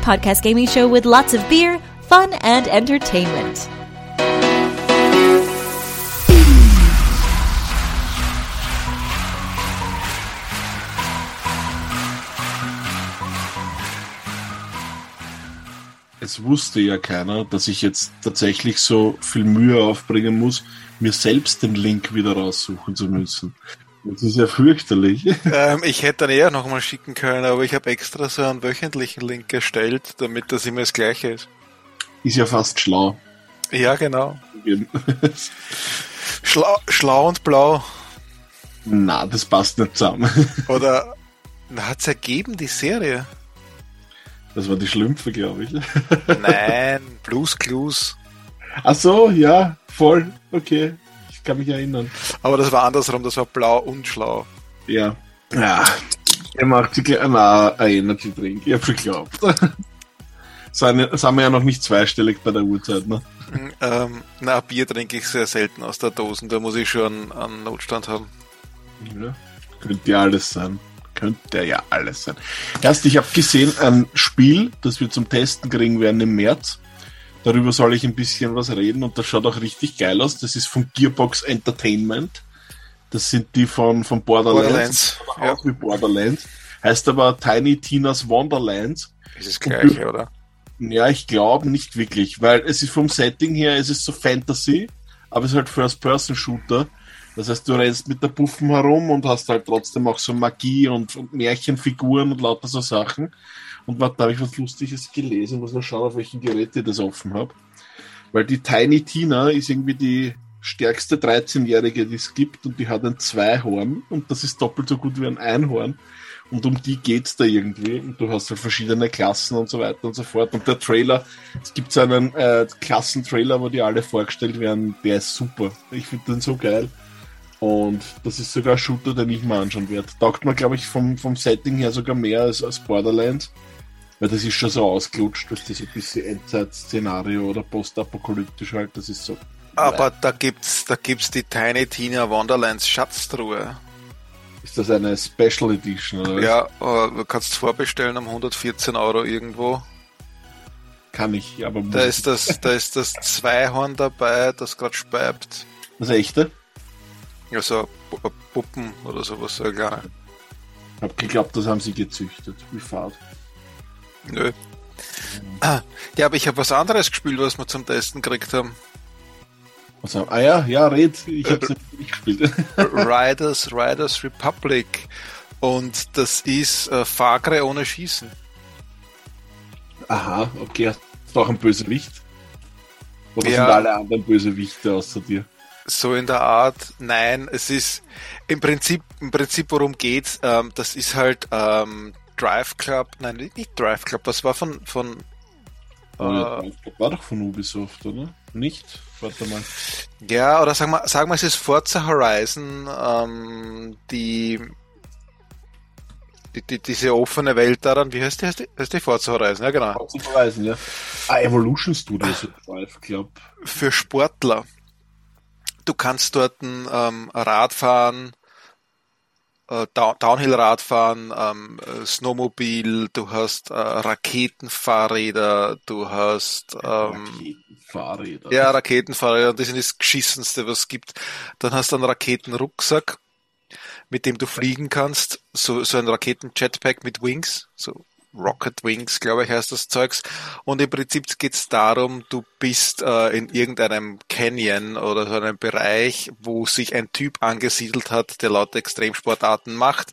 Podcast gaming show with lots of beer, fun, and entertainment. Es wusste ja keiner, dass ich jetzt tatsächlich so viel Mühe aufbringen muss, mir selbst den Link wieder raussuchen zu müssen. Das ist ja fürchterlich. Ähm, ich hätte dann eher nochmal schicken können, aber ich habe extra so einen wöchentlichen Link erstellt, damit das immer das gleiche ist. Ist ja fast schlau. Ja, genau. Schlau, schlau und blau. Na, das passt nicht zusammen. Oder hat es ergeben, die Serie? Das war die Schlümpfe, glaube ich. Nein, Blues Clues. Ach so, ja, voll. Okay. Ich kann mich erinnern. Aber das war andersrum, das war blau und schlau. Ja. Ja. Er macht sich na, ein Energy Drink. Ich hab schon geglaubt. Sind sind wir ja noch nicht zweistellig bei der Uhrzeit, ne? Ähm, na, Bier trinke ich sehr selten aus der Dosen, da muss ich schon einen Notstand haben. Ja. Könnte ja alles sein. Könnte ja alles sein. Erst, ich habe gesehen, ein Spiel, das wir zum Testen kriegen werden im März. Darüber soll ich ein bisschen was reden und das schaut auch richtig geil aus. Das ist von Gearbox Entertainment. Das sind die von, von Borderlands. Borderlands, ja. Aus wie Borderlands. Heißt aber Tiny Tina's Wonderlands. Ist das gleiche, oder? Ja, ich glaube nicht wirklich, weil es ist vom Setting her, es ist so Fantasy, aber es ist halt First-Person-Shooter. Das heißt, du rennst mit der Puffen herum und hast halt trotzdem auch so Magie und, und Märchenfiguren und lauter so Sachen. Und da habe ich was Lustiges gelesen, muss mal schauen, auf welchen Gerät ich das offen habe. Weil die Tiny Tina ist irgendwie die stärkste 13-Jährige, die es gibt und die hat ein Zweihorn und das ist doppelt so gut wie ein Einhorn. Und um die geht's da irgendwie. Und du hast halt verschiedene Klassen und so weiter und so fort. Und der Trailer, es gibt so einen äh, Klassentrailer, wo die alle vorgestellt werden, der ist super. Ich finde den so geil. Und das ist sogar ein Shooter, den ich mal anschauen werde. Taugt mir, glaube ich, vom, vom Setting her sogar mehr als, als Borderlands. Weil das ist schon so ausgelutscht, dass das ein bisschen Endzeit-Szenario oder postapokalyptisch halt, das ist so. Aber da gibt's, da gibt's die Tiny Tina Wonderlands Schatztruhe. Ist das eine Special Edition oder was? Ja, äh, du kannst vorbestellen um 114 Euro irgendwo. Kann ich, aber Da ist das, da ist das Zweihorn dabei, das gerade speibt. das echte? Also Pu- Puppen oder sowas, so eine kleine. Ich hab geglaubt, das haben sie gezüchtet. Wie fad. Nö. Ah, Ja, aber ich habe was anderes gespielt, was wir zum Testen gekriegt haben. Was haben, ah ja, ja, red, ich hab's nicht gespielt. Riders, Riders Republic. Und das ist äh, Fagre ohne Schießen. Aha, okay, hast du auch einen Bösewicht? Oder Ja. sind alle anderen Bösewichte außer dir? So in der Art, nein, es ist im Prinzip, im Prinzip worum geht's, ähm, das ist halt ähm, Drive Club, nein, nicht Drive Club, das war von, von Oh, äh, war doch von Ubisoft, oder? Nicht? Warte mal. ja, oder sagen wir, sagen wir es ist Forza Horizon, ähm, die, die, die diese offene Welt daran, wie heißt die, heißt die, heißt die Forza Horizon, ja genau, Zu verweisen, ja. Ah, Evolution Studios Drive Club. für Sportler. Du kannst dort ähm, Radfahren, äh, Down Downhill-Radfahren, ähm, äh, Snowmobil, du hast äh, Raketenfahrräder, du hast ähm, Raketenfahrräder. ja, Raketenfahrräder, das ist das Geschissenste, was es gibt. Dann hast du einen Raketenrucksack, mit dem du fliegen kannst, so, so ein Raketen-Jetpack mit Wings, so Rocket Wings, glaube ich, heißt das Zeugs. Und im Prinzip geht's darum, du bist äh, in irgendeinem Canyon oder so einem Bereich, wo sich ein Typ angesiedelt hat, der lauter Extremsportarten macht.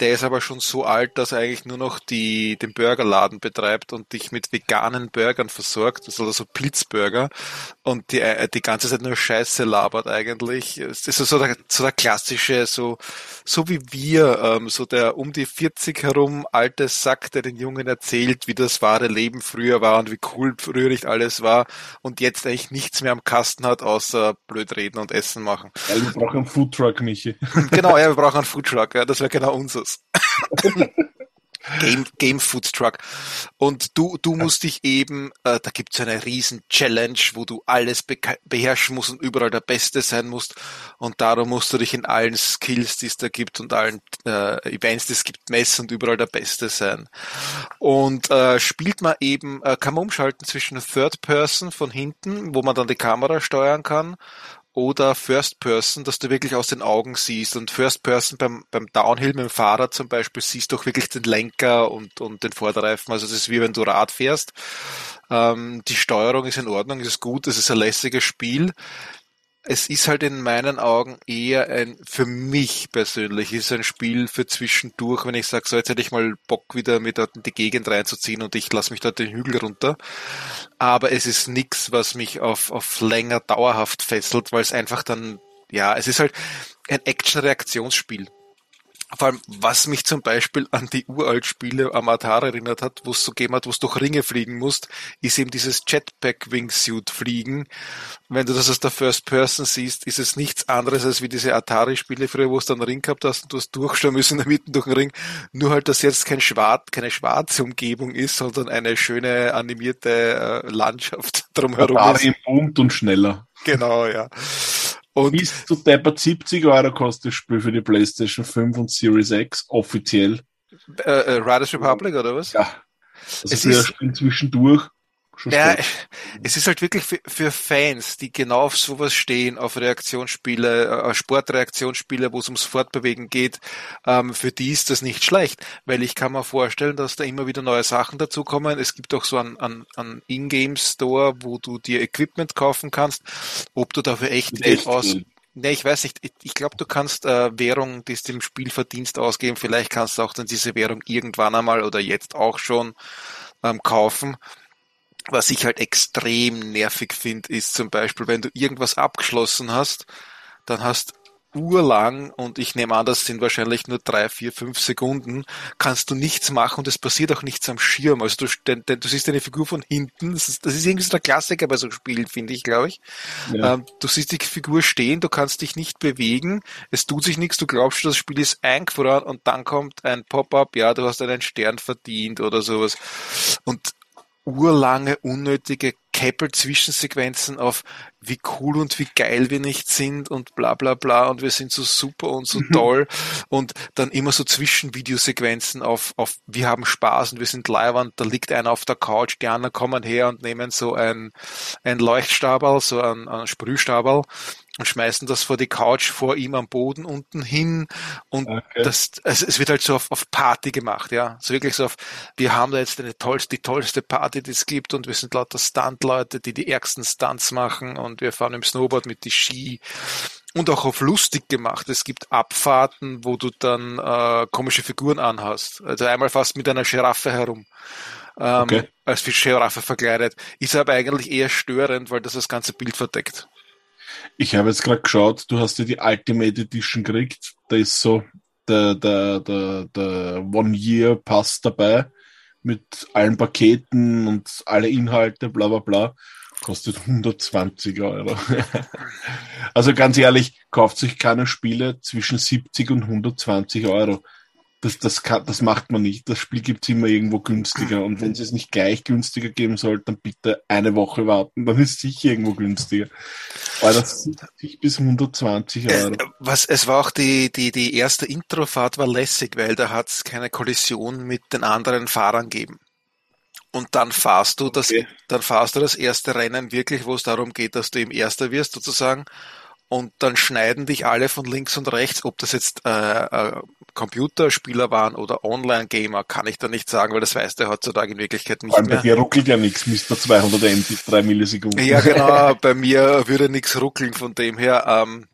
Der ist aber schon so alt, dass er eigentlich nur noch die, den Burgerladen betreibt und dich mit veganen Burgern versorgt, also so Blitzburger und die, äh, die ganze Zeit nur Scheiße labert eigentlich. Es ist so der, so der klassische, so, so wie wir, ähm, so der um die 40 herum alte Sack, der den Jungen erzählt, wie das wahre Leben früher war und wie cool früher nicht alles war und jetzt eigentlich nichts mehr am Kasten hat, außer blöd reden und Essen machen. Ja, wir brauchen einen Foodtruck, Michi. genau, ja, wir brauchen einen Foodtruck, ja, das wäre genau unseres. Game, Game Food Truck. Und du, du musst dich eben, äh, da gibt's eine riesen Challenge, wo du alles be beherrschen musst und überall der Beste sein musst. Und darum musst du dich in allen Skills, die es da gibt und allen äh, Events, die es gibt, messen und überall der Beste sein. Und äh, spielt man eben, äh, kann man umschalten zwischen Third Person von hinten, wo man dann die Kamera steuern kann oder First Person, dass du wirklich aus den Augen siehst. Und First Person beim, beim Downhill mit dem Fahrrad zum Beispiel siehst du auch wirklich den Lenker und, und den Vorderreifen. Also es ist wie wenn du Rad fährst. Ähm, die Steuerung ist in Ordnung, ist gut, es ist ein lässiges Spiel es ist halt in meinen Augen eher ein, für mich persönlich, ist ein Spiel für zwischendurch, wenn ich sage, so jetzt hätte ich mal Bock wieder mit dort in die Gegend reinzuziehen und ich lasse mich dort den Hügel runter. Aber es ist nix, was mich auf, auf länger dauerhaft fesselt, weil es einfach dann, ja, es ist halt ein Action-Reaktionsspiel. Vor allem, was mich zum Beispiel an die uralt Spiele am Atari erinnert hat, wo es so gegeben hat, wo es durch Ringe fliegen musst, ist eben dieses Jetpack-Wingsuit fliegen. Wenn du das aus der First Person siehst, ist es nichts anderes als wie diese Atari-Spiele früher, wo es dann einen Ring gehabt hast und du hast durchschauen müssen in der Mitte durch den Ring. Nur halt, dass jetzt kein Schwarz, keine schwarze Umgebung ist, sondern eine schöne animierte äh, Landschaft drumherum Atari ist. bunt und schneller. Genau, ja. Und bis zu deppert 70 Euro kostet das Spiel für die PlayStation 5 und Series X offiziell. Äh, äh, Riders Republic oder was? Ja. Also es für ist, Spiel zwischendurch ja, es ist halt wirklich für, für, Fans, die genau auf sowas stehen, auf Reaktionsspiele, äh, Sportreaktionsspiele, wo es ums Fortbewegen geht, ähm, für die ist das nicht schlecht, weil ich kann mir vorstellen, dass da immer wieder neue Sachen dazukommen. Es gibt auch so einen, einen, einen Ingame-Store, wo du dir Equipment kaufen kannst, ob du dafür echt Geld aus... Ne, ich weiß nicht. Ich, ich glaube, du kannst äh, Währung, die es dem Spiel verdienst, ausgeben. Vielleicht kannst du auch dann diese Währung irgendwann einmal oder jetzt auch schon ähm, kaufen. Was ich halt extrem nervig finde, ist zum Beispiel, wenn du irgendwas abgeschlossen hast, dann hast urlang, und ich nehme an, das sind wahrscheinlich nur drei, vier, fünf Sekunden, kannst du nichts machen und es passiert auch nichts am Schirm. Also du, denn, denn, du siehst eine Figur von hinten, das ist, das ist irgendwie so der Klassiker bei so Spielen, finde ich, glaube ich. Ja. Ähm, du siehst die Figur stehen, du kannst dich nicht bewegen, es tut sich nichts, du glaubst, das Spiel ist eingefroren und dann kommt ein Pop-up, ja, du hast einen Stern verdient oder sowas. Und urlange, unnötige Keppel-Zwischensequenzen auf wie cool und wie geil wir nicht sind und bla bla bla und wir sind so super und so mhm. toll und dann immer so Zwischenvideosequenzen auf, auf wir haben Spaß und wir sind live und da liegt einer auf der Couch, die anderen kommen her und nehmen so ein, ein Leuchtstabel, so ein, ein Sprühstabel und schmeißen das vor die Couch vor ihm am Boden unten hin und okay. das also es wird halt so auf, auf Party gemacht, ja, so wirklich so auf wir haben da jetzt eine tollste, die tollste Party, die es gibt und wir sind lauter Stunt-Leute, die die ärgsten Stunts machen und wir fahren im Snowboard mit die Ski und auch auf lustig gemacht. Es gibt Abfahrten, wo du dann äh, komische Figuren anhast. Also einmal fast mit einer Giraffe herum. Ähm, okay. Als für Giraffe verkleidet. Ist aber eigentlich eher störend, weil das das ganze Bild verdeckt. Ich habe jetzt gerade geschaut, du hast ja die Ultimate Edition gekriegt. Da ist so der, der, der, der One-Year-Pass dabei mit allen Paketen und alle Inhalte, bla bla bla. Kostet 120 Euro. also ganz ehrlich, kauft sich keine Spiele zwischen 70 und 120 Euro das, das, kann, das macht man nicht. Das Spiel gibt es immer irgendwo günstiger. Und wenn es es nicht gleich günstiger geben soll, dann bitte eine Woche warten. Dann ist es sicher irgendwo günstiger. Weil das 70 bis 120 äh, Euro. was, es war auch die, die, die erste Introfahrt war lässig, weil da hat es keine Kollision mit den anderen Fahrern gegeben. Und dann fahrst du das, okay. dann fahrst du das erste Rennen wirklich, wo es darum geht, dass du eben Erster wirst sozusagen und dann schneiden dich alle von links und rechts, ob das jetzt äh, äh, Computerspieler waren oder Online-Gamer, kann ich da nicht sagen, weil das weiß der heutzutage in Wirklichkeit nicht allem mehr. bei dir ruckelt ja nichts, Mr. 200 MB, 3 Millisekunden. Ja, genau, bei mir würde nichts ruckeln von dem her. Ähm,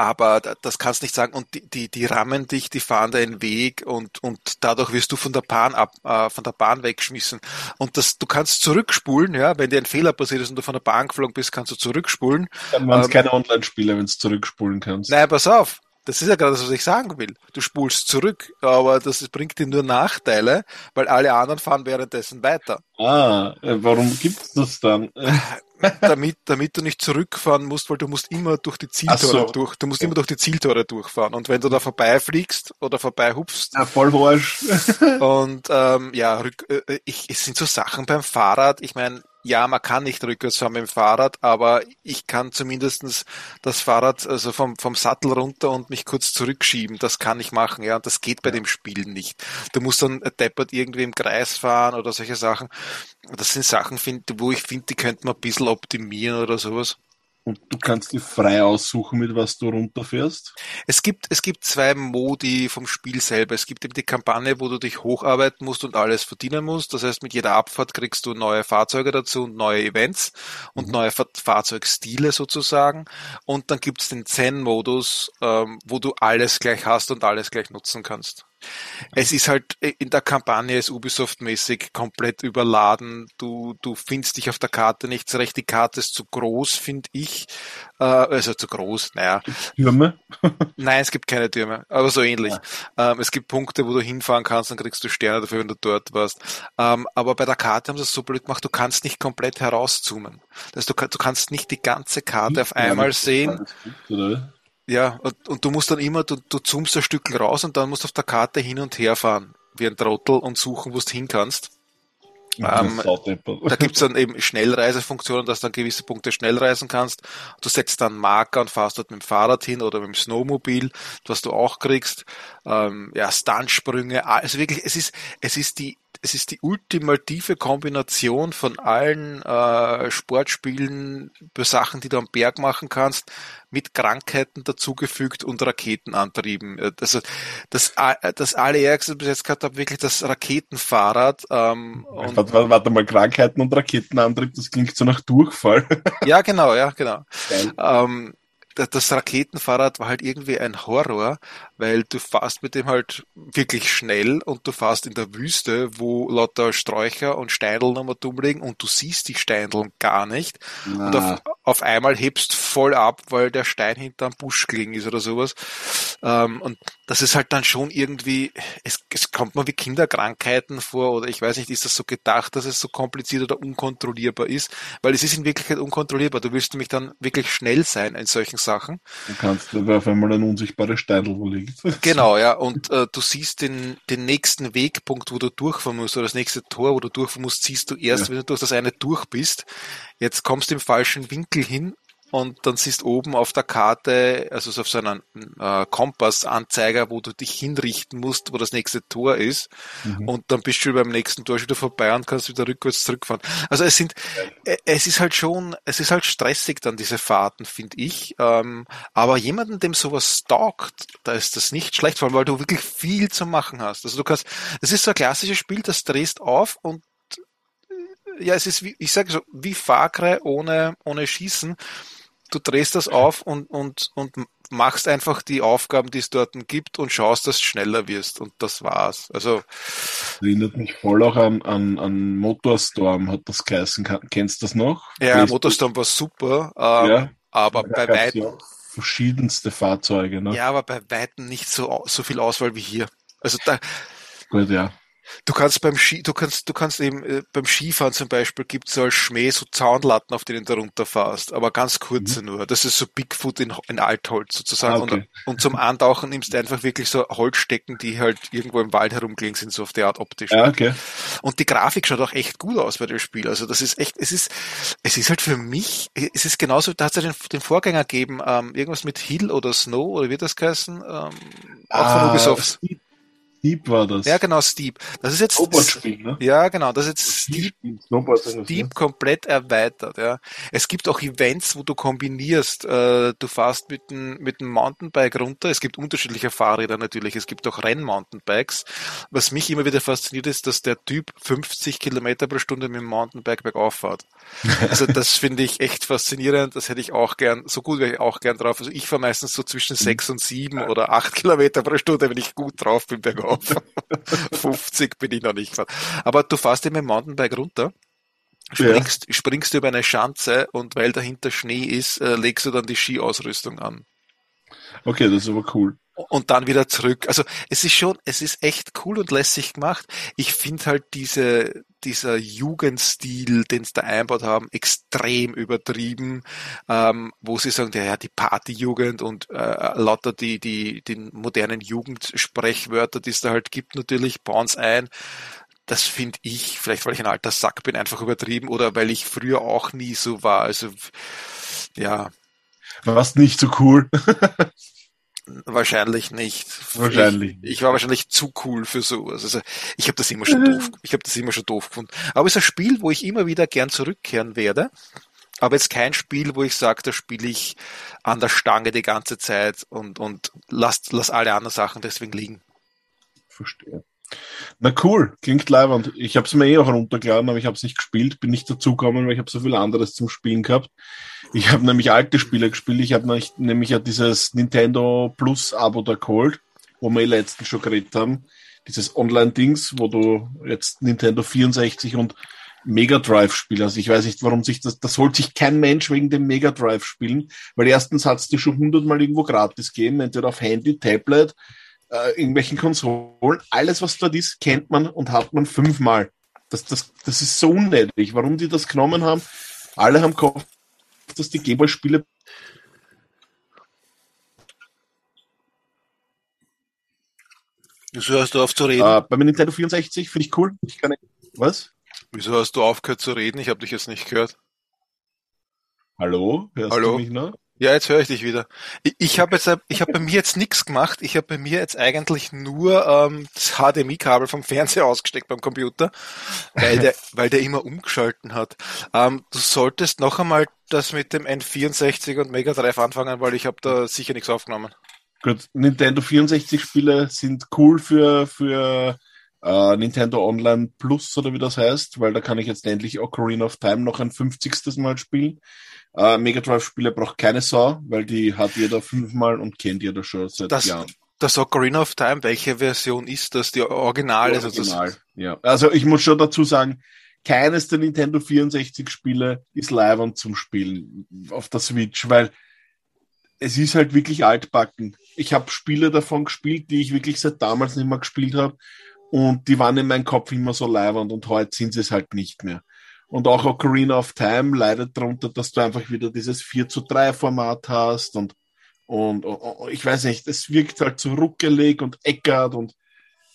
aber das kannst nicht sagen. Und die, die, die rammen dich, die fahren deinen Weg und, und dadurch wirst du von der Bahn ab, äh, von der Bahn weggeschmissen. Und das, du kannst zurückspulen, ja, wenn dir ein Fehler passiert ist und du von der Bahn geflogen bist, kannst du zurückspulen. Dann waren es Ähm, keine Online-Spiele, wenn du zurückspulen kannst. Nein, pass auf. Das ist ja gerade das, was ich sagen will. Du spulst zurück, aber das bringt dir nur Nachteile, weil alle anderen fahren währenddessen weiter. Ah, äh, warum gibt's das dann? Äh, damit, damit du nicht zurückfahren musst, weil du musst immer durch die Zieltore so. durch, du musst immer durch die Zieltore durchfahren. Und wenn du da vorbeifliegst oder vorbeihupfst ja, voll Arsch. und ähm, ja, rück, äh, ich, es sind so Sachen beim Fahrrad. Ich meine, ja, man kann nicht rückwärts fahren mit dem Fahrrad, aber ich kann zumindestens das Fahrrad also vom, vom Sattel runter und mich kurz zurückschieben. Das kann ich machen, ja. Und das geht bei dem Spiel nicht. Du musst dann deppert irgendwie im Kreis fahren oder solche Sachen. Das sind Sachen, find, wo ich finde, die könnte man ein bisschen optimieren oder sowas. Und du kannst dir frei aussuchen, mit was du runterfährst. Es gibt, es gibt zwei Modi vom Spiel selber. Es gibt eben die Kampagne, wo du dich hocharbeiten musst und alles verdienen musst. Das heißt, mit jeder Abfahrt kriegst du neue Fahrzeuge dazu und neue Events und neue Fa Fahrzeugstile sozusagen. Und dann gibt's den Zen-Modus, ähm, wo du alles gleich hast und alles gleich nutzen kannst. Es ist halt in der Kampagne ist Ubisoft-mäßig komplett überladen. Du, du findest dich auf der Karte nicht zurecht. Die Karte ist zu groß, finde ich. Äh, also zu groß, naja. Türme. Nein, es gibt keine Türme, aber so ähnlich. Ähm, es gibt Punkte, wo du hinfahren kannst, dann kriegst du Sterne dafür, wenn du dort warst. Ähm, aber bei der Karte haben sie es so blöd gemacht, du kannst nicht komplett herauszoomen. Das heißt, du, du kannst nicht die ganze Karte auf einmal sehen. Gut? Ja, und, und du musst dann immer, du, du zoomst ein Stück raus und dann musst du auf der Karte hin und her fahren, wie ein Trottel und suchen, wo du hin kannst. Ähm, Da gibt's dann eben Schnellreisefunktionen, dass du an gewisse Punkte schnell reisen kannst. Du setzt dann Marker und fahrst dort mit dem Fahrrad hin oder mit dem Snowmobil, was du auch kriegst. Ähm, ja, Stuntsprünge, also wirklich, es ist, es ist die, es ist die ultimative Kombination von allen äh, Sportspielen, Sachen, die du am Berg machen kannst, mit Krankheiten dazugefügt und Raketenantrieben. Äh, Also das, äh, das allerärgste bis jetzt gehabt habe, wirklich das Raketenfahrrad. Ähm, Warte, warte, warte mal, Krankheiten und Raketenantrieb, das klingt so nach Durchfall. ja, genau, ja, genau. Ähm, das Raketenfahrrad war halt irgendwie ein Horror, weil du fährst mit dem halt wirklich schnell und du fährst in der Wüste, wo lauter Sträucher und Steindl nochmal dumm liegen und du siehst die Steindl gar nicht. Und auf, auf einmal hebst voll ab, weil der Stein hinterm Busch gelegen ist oder sowas. Ähm, und das ist halt dann schon irgendwie, es, es kommt mir wie Kinderkrankheiten vor oder ich weiß nicht, ist das so gedacht, dass es so kompliziert oder unkontrollierbar ist? Weil es ist in Wirklichkeit unkontrollierbar. Du willst nämlich dann wirklich schnell sein in solchen Sachen. Du kannst aber auf einmal ein unsichtbares Steidel liegt. Genau, ja. Und äh, du siehst den, den nächsten Wegpunkt, wo du durchfahren musst, oder das nächste Tor, wo du durchfahren musst, siehst du erst, Ja. wenn du durch das eine durch bist. Jetzt kommst du im falschen Winkel hin und dann siehst oben auf der Karte, also so auf so einem äh, Kompassanzeiger, wo du dich hinrichten musst, wo das nächste Tor ist. Und dann bist du beim nächsten Tor schon wieder vorbei und kannst wieder rückwärts zurückfahren. Also es sind, äh, es ist halt schon, es ist halt stressig dann diese Fahrten, finde ich. Ähm, aber jemanden, dem sowas taugt, da ist das nicht schlecht, vor allem weil du wirklich viel zu machen hast. Also du kannst, es ist so ein klassisches Spiel, das drehst auf und ja, es ist wie, ich sage so, wie Cry ohne, ohne Schießen. Du drehst das auf und, und, und machst einfach die Aufgaben, die es dort gibt und schaust, dass du schneller wirst. Und das war's. Also, Erinnert mich voll auch an, an, an Motorstorm, hat das geheißen. Kennst du das noch? ja, Weißt Motorstorm war super, ähm, Ja. aber Da bei gab's weitem, ja auch verschiedenste Fahrzeuge, ne? ja, aber bei weitem nicht so, au- so viel Auswahl wie hier. Also da, Gut, ja. Du kannst beim Ski, du kannst, du kannst eben äh, beim Skifahren zum Beispiel gibt's so als Schmäh so Zaunlatten, auf denen du runterfährst, aber ganz kurze nur. Das ist so Bigfoot in, in Altholz sozusagen. Ah, okay. Und, und zum Antauchen nimmst du einfach wirklich so Holzstecken, die halt irgendwo im Wald herumgelegen sind, so auf der Art optisch. Ja, okay. Und die Grafik schaut auch echt gut aus bei dem Spiel. Also das ist echt, es ist, es ist halt für mich, es ist genauso, da hat es ja den, den Vorgänger gegeben, ähm, irgendwas mit Hill oder Snow oder wird das geheißen? Ähm, auch von Ah, Ubisoft. Steep war das. Ja, genau, Steep. Das ist jetzt Snowboard-Spiel, ne? Ja, genau, das ist jetzt Steep, Steep ne? komplett erweitert. Ja. Es gibt auch Events, wo du kombinierst. Äh, du fährst mit dem mit dem Mountainbike runter. Es gibt unterschiedliche Fahrräder natürlich. Es gibt auch Renn-Mountainbikes. Was mich immer wieder fasziniert ist, dass der Typ 50 Kilometer pro Stunde mit dem Mountainbike bergauf fährt. Also das finde ich echt faszinierend. Das hätte ich auch gern. So gut wäre ich auch gern drauf. Also ich fahre meistens so zwischen sechs und sieben oder acht Kilometer pro Stunde, wenn ich gut drauf bin bergauf. 50 bin ich noch nicht gefahren. Aber du fährst eben dem Mountainbike runter, springst, springst über eine Schanze und weil dahinter Schnee ist, äh, legst du dann die Skiausrüstung an. Okay, das ist aber cool. Und dann wieder zurück. Also es ist schon, es ist echt cool und lässig gemacht. Ich finde halt diese, dieser Jugendstil, den sie da einbaut haben, extrem übertrieben, ähm, wo sie sagen, ja, ja die Partyjugend und äh, lauter die, die, die modernen Jugendsprechwörter, die es da halt gibt, natürlich, bauen es ein. Das finde ich, vielleicht weil ich ein alter Sack bin, einfach übertrieben oder weil ich früher auch nie so war. Also ja, Warst nicht so cool. Wahrscheinlich nicht. Wahrscheinlich. Ich, ich war wahrscheinlich zu cool für sowas. Also ich habe das immer schon doof. Ich habe das immer schon doof gefunden. Aber es ist ein Spiel, wo ich immer wieder gern zurückkehren werde. Aber jetzt kein Spiel, wo ich sage, da spiele ich an der Stange die ganze Zeit und, und lass, lass alle anderen Sachen deswegen liegen. Verstehe. Na cool, klingt leibend. Ich habe es mir eh auch runtergeladen, aber ich habe es nicht gespielt, bin nicht dazugekommen, weil ich habe so viel anderes zum Spielen gehabt. Ich habe nämlich alte Spiele gespielt. Ich habe nämlich ja dieses Nintendo Plus Abo da geholt, wo wir eh letztens schon geredet haben. Dieses Online-Dings, wo du jetzt Nintendo 64 und Mega Drive spielst. Also ich weiß nicht, warum sich das, das holt sich kein Mensch wegen dem Mega Drive spielen, weil erstens hat es dir schon hundertmal irgendwo gratis gegeben, entweder auf Handy, Tablet, äh, irgendwelchen Konsolen. Alles, was dort ist, kennt man und hat man fünfmal. Das, das, das ist so unnötig. Warum die das genommen haben? Alle haben gehofft, dass die Gameboy-Spiele Wieso hast du auf zu reden? äh, beim Nintendo 64 finde ich cool. Ich kann nicht, was? Wieso hast du aufgehört zu reden? Ich habe dich jetzt nicht gehört. Hallo? Hörst Hallo? du mich noch? Ja, jetzt höre ich dich wieder. Ich, ich habe jetzt, ich habe bei mir jetzt nichts gemacht. Ich habe bei mir jetzt eigentlich nur ähm, das HDMI-Kabel vom Fernseher ausgesteckt beim Computer, weil der, weil der immer umgeschalten hat. Ähm, du solltest noch einmal das mit dem N64 und Mega Drive anfangen, weil ich habe da sicher nichts aufgenommen. Gut, Nintendo 64 Spiele sind cool für, für äh, Nintendo Online Plus oder wie das heißt, weil da kann ich jetzt endlich Ocarina of Time noch ein 50. Mal spielen. Äh, Mega Drive Spiele braucht keine Sau, weil die hat jeder fünfmal und kennt jeder schon seit Das, Jahren. das Ocarina of Time, welche Version ist das? Die Originale? Also das, Original, ja. Also ich muss schon dazu sagen, keines der Nintendo 64 Spiele ist live zum Spielen auf der Switch, weil es ist halt wirklich altbacken. Ich habe Spiele davon gespielt, die ich wirklich seit damals nicht mehr gespielt habe und die waren in meinem Kopf immer so leibernd und heute sind sie es halt nicht mehr. Und auch Ocarina of Time leidet darunter, dass du einfach wieder dieses 4 zu 3 Format hast und, und, und ich weiß nicht, es wirkt halt so ruckelig und eckert und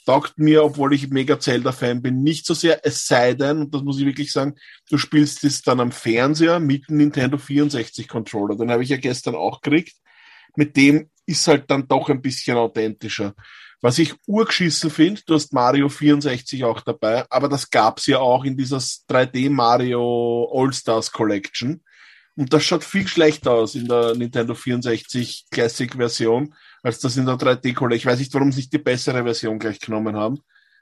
taugt mir, obwohl ich mega Zelda-Fan bin, nicht so sehr, es sei denn, und das muss ich wirklich sagen, du spielst es dann am Fernseher mit dem Nintendo 64 Controller. Den habe ich ja gestern auch gekriegt. Mit dem ist halt dann doch ein bisschen authentischer. Was ich urgeschissen finde, du hast Mario 64 auch dabei, aber das gab's ja auch in dieser 3D Mario All-Stars Collection. Und das schaut viel schlechter aus in der Nintendo 64 Classic Version, als das in der 3D Collection. Ich weiß nicht, warum sie nicht die bessere Version gleich genommen haben.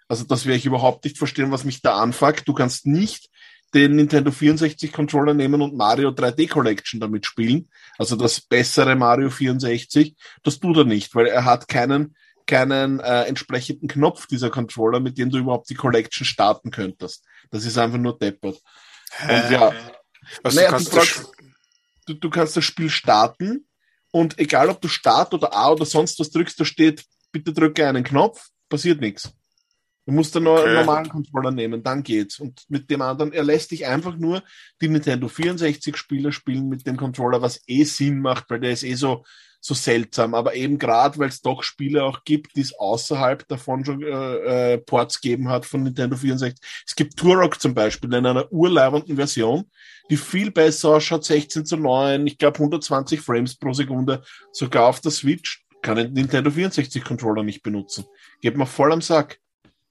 Also das werde ich überhaupt nicht verstehen, was mich da anfuckt. Du kannst nicht den Nintendo 64 Controller nehmen und Mario 3D Collection damit spielen. Also das bessere Mario 64. Das tut er nicht, weil er hat keinen keinen äh, entsprechenden Knopf, dieser Controller, mit dem du überhaupt die Collection starten könntest. Das ist einfach nur deppert. Und ja, Also naja, du kannst du, das, brauchst, du, du kannst das Spiel starten und egal ob du Start oder A oder sonst was drückst, da steht, bitte drücke einen Knopf, passiert nichts. Du musst dann nur Okay. einen normalen Controller nehmen, dann geht's. Und mit dem anderen, er lässt dich einfach nur die Nintendo 64 Spiele spielen mit dem Controller, was eh Sinn macht, weil der ist eh so, so seltsam. Aber eben gerade, weil es doch Spiele auch gibt, die es außerhalb davon schon äh, äh, Ports gegeben hat von Nintendo 64. Es gibt Turok zum Beispiel in einer urleibenden Version, die viel besser ausschaut, 16 zu 9, ich glaube 120 Frames pro Sekunde, sogar auf der Switch kann den Nintendo 64 Controller nicht benutzen. Geht mir voll am Sack.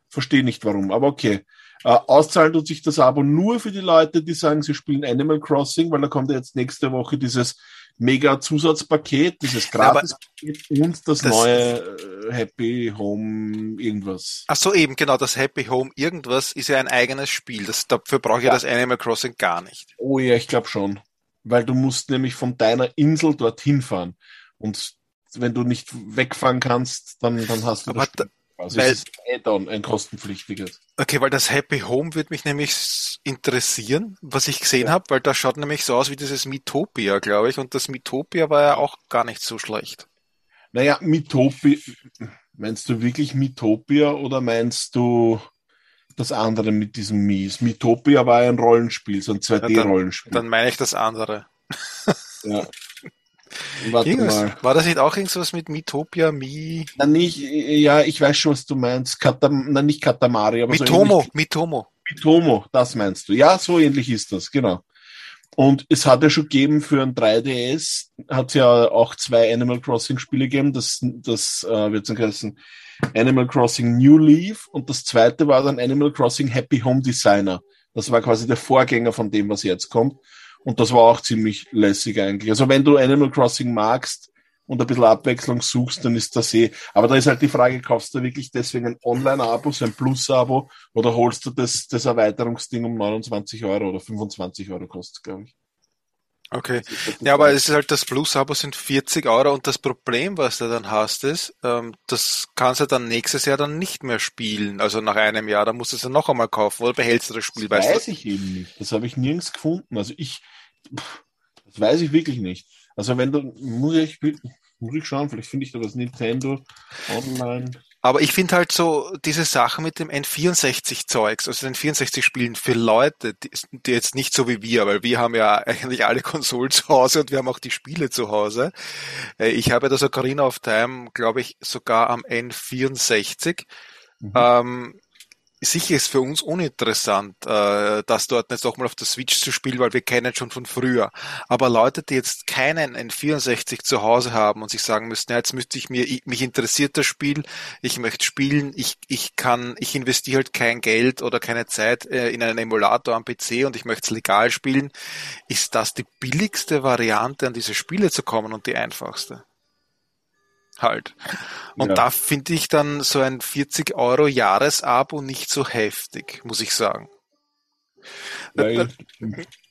Verstehe nicht warum, aber okay. Äh, auszahlen tut sich das Abo nur für die Leute, die sagen, sie spielen Animal Crossing, weil da kommt ja jetzt nächste Woche dieses mega Zusatzpaket, dieses Gratispaket und das, das, neue äh, Happy Home irgendwas. Ach so, eben, genau, das Happy Home irgendwas ist ja ein eigenes Spiel. Das, dafür brauche ich ja. das Animal Crossing gar nicht. Oh ja, ich glaube schon. Weil du musst nämlich von deiner Insel dorthin fahren. Und wenn du nicht wegfahren kannst, dann, dann hast du Aber das also weil, es ist ein Add-on, ein kostenpflichtiges. Okay, weil das Happy Home würde mich nämlich interessieren, was ich gesehen ja. habe, weil das schaut nämlich so aus wie dieses Mitopia, glaube ich, und das Mitopia war ja auch gar nicht so schlecht. Naja, Mitopia, meinst du wirklich Mitopia oder meinst du das andere mit diesem Mies? Mitopia war ein Rollenspiel, so ein 2D-Rollenspiel. Ja, dann, dann meine ich das andere. ja. Warte mal. War das nicht auch irgendwas mit Mitopia, Mi? Na, nicht, ja, ich weiß schon, was du meinst. Katam, na, nicht Katamari, aber Mitomo, so ähnlich. Mitomo. Mitomo, das meinst du. Ja, so ähnlich ist das, genau. Und es hat ja schon gegeben für ein 3DS, hat ja auch zwei Animal Crossing Spiele gegeben. Das, das äh, wird so heißen Animal Crossing New Leaf und das zweite war dann Animal Crossing Happy Home Designer. Das war quasi der Vorgänger von dem, was jetzt kommt. Und das war auch ziemlich lässig eigentlich. Also wenn du Animal Crossing magst und ein bisschen Abwechslung suchst, dann ist das eh. Aber da ist halt die Frage, kaufst du wirklich deswegen ein Online-Abo, so ein Plus-Abo, oder holst du das, das Erweiterungsding um 29 Euro oder 25 Euro kostet, glaube ich. Okay. Ja, aber es ist halt das Plus-Abo sind 40 Euro und das Problem, was du dann hast, ist, ähm, das kannst du dann nächstes Jahr dann nicht mehr spielen. Also nach einem Jahr, da musst du es dann noch einmal kaufen oder behältst du das Spiel? Das weiß du? ich eben nicht. Das habe ich nirgends gefunden. Also ich, das weiß ich wirklich nicht. Also wenn du, muss ich, muss ich schauen, vielleicht finde ich da das Nintendo online. Aber ich finde halt so diese Sache mit dem N64-Zeugs, also den 64-Spielen für Leute, die, die, jetzt nicht so wie wir, weil wir haben ja eigentlich alle Konsolen zu Hause und wir haben auch die Spiele zu Hause. Äh, ich habe das Ocarina of Time, glaube ich, sogar am N64. Mhm. Ähm, sicher ist für uns uninteressant, äh, das dort jetzt auch mal auf der Switch zu spielen, weil wir kennen schon von früher. Aber Leute, die jetzt keinen N64 zu Hause haben und sich sagen müssen, ja, jetzt müsste ich mir, ich, mich interessiert das Spiel, ich möchte spielen, ich, ich kann, ich investiere halt kein Geld oder keine Zeit äh, in einen Emulator am PC und ich möchte es legal spielen, ist das die billigste Variante, an diese Spiele zu kommen und die einfachste halt. Und ja. da finde ich dann so ein 40 Euro Jahresabo nicht so heftig, muss ich sagen. Weil,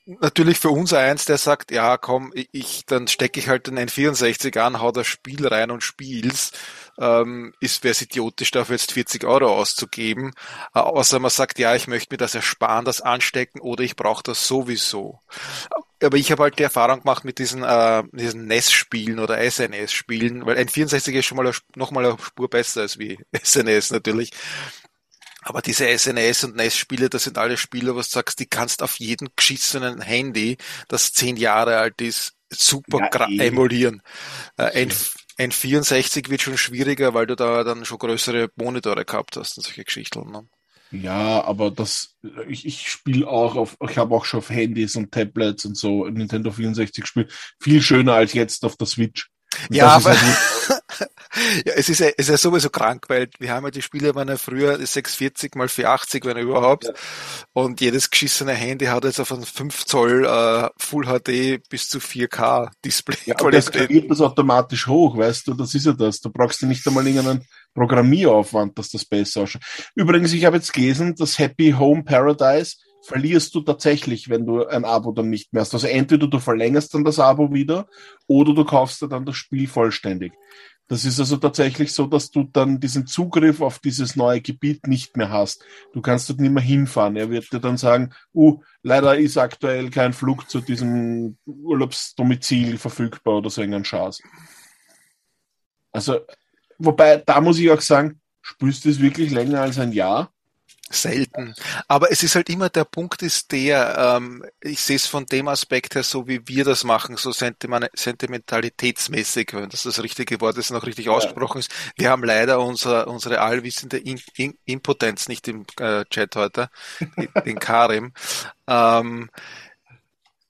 Natürlich für uns eins, der sagt, ja komm, ich, dann stecke ich halt den N64 an, hau das Spiel rein und spiel's. Ähm, ist wäre es idiotisch, dafür jetzt 40 Euro auszugeben. Äh, außer man sagt, ja, ich möchte mir das ersparen, das anstecken oder ich brauche das sowieso aber ich habe halt die Erfahrung gemacht mit diesen, äh, diesen NES-Spielen oder SNS-Spielen, weil N64 ist schon mal noch mal eine Spur besser als wie SNS natürlich. Aber diese SNS und NES-Spiele, das sind alle Spiele, was du sagst, die kannst auf jedem geschissenen Handy, das zehn Jahre alt ist, super ja, eh. emulieren. Äh, N N64 wird schon schwieriger, weil du da dann schon größere Monitore gehabt hast und solche Geschichten. Ne? Ja, aber das, ich, ich spiele auch auf, ich habe auch schon auf Handys und Tablets und so Nintendo 64 gespielt. Viel schöner als jetzt auf der Switch. Und ja, aber halt ja, es ist ja, es ist ja sowieso krank, weil wir haben ja die Spiele waren ja früher 640 mal 480, wenn überhaupt. Ja. Und jedes geschissene Handy hat jetzt auf einem 5 Zoll uh, Full HD bis zu 4K Display. Ja, aber das skaliert das automatisch hoch, weißt du, das ist ja das. Du brauchst ja nicht einmal irgendeinen Programmieraufwand, dass das besser ausschaut. Übrigens, ich habe jetzt gelesen, das Happy Home Paradise verlierst du tatsächlich, wenn du ein Abo dann nicht mehr hast. Also entweder du verlängerst dann das Abo wieder oder du kaufst dir dann das Spiel vollständig. Das ist also tatsächlich so, dass du dann diesen Zugriff auf dieses neue Gebiet nicht mehr hast. Du kannst dort nicht mehr hinfahren. Er wird dir dann sagen, uh, leider ist aktuell kein Flug zu diesem Urlaubsdomizil verfügbar oder so irgendein Schatz. Also, wobei, da muss ich auch sagen, spürst du es wirklich länger als ein Jahr? Selten. Aber es ist halt immer, der Punkt ist der, ähm, ich sehe es von dem Aspekt her, so wie wir das machen, so sentimentalitätsmäßig, wenn das das richtige Wort ist, noch richtig ausgesprochen ist. Wir haben leider unser, unsere allwissende In In Impotenz nicht im äh, Chat heute, den Karim. Ähm,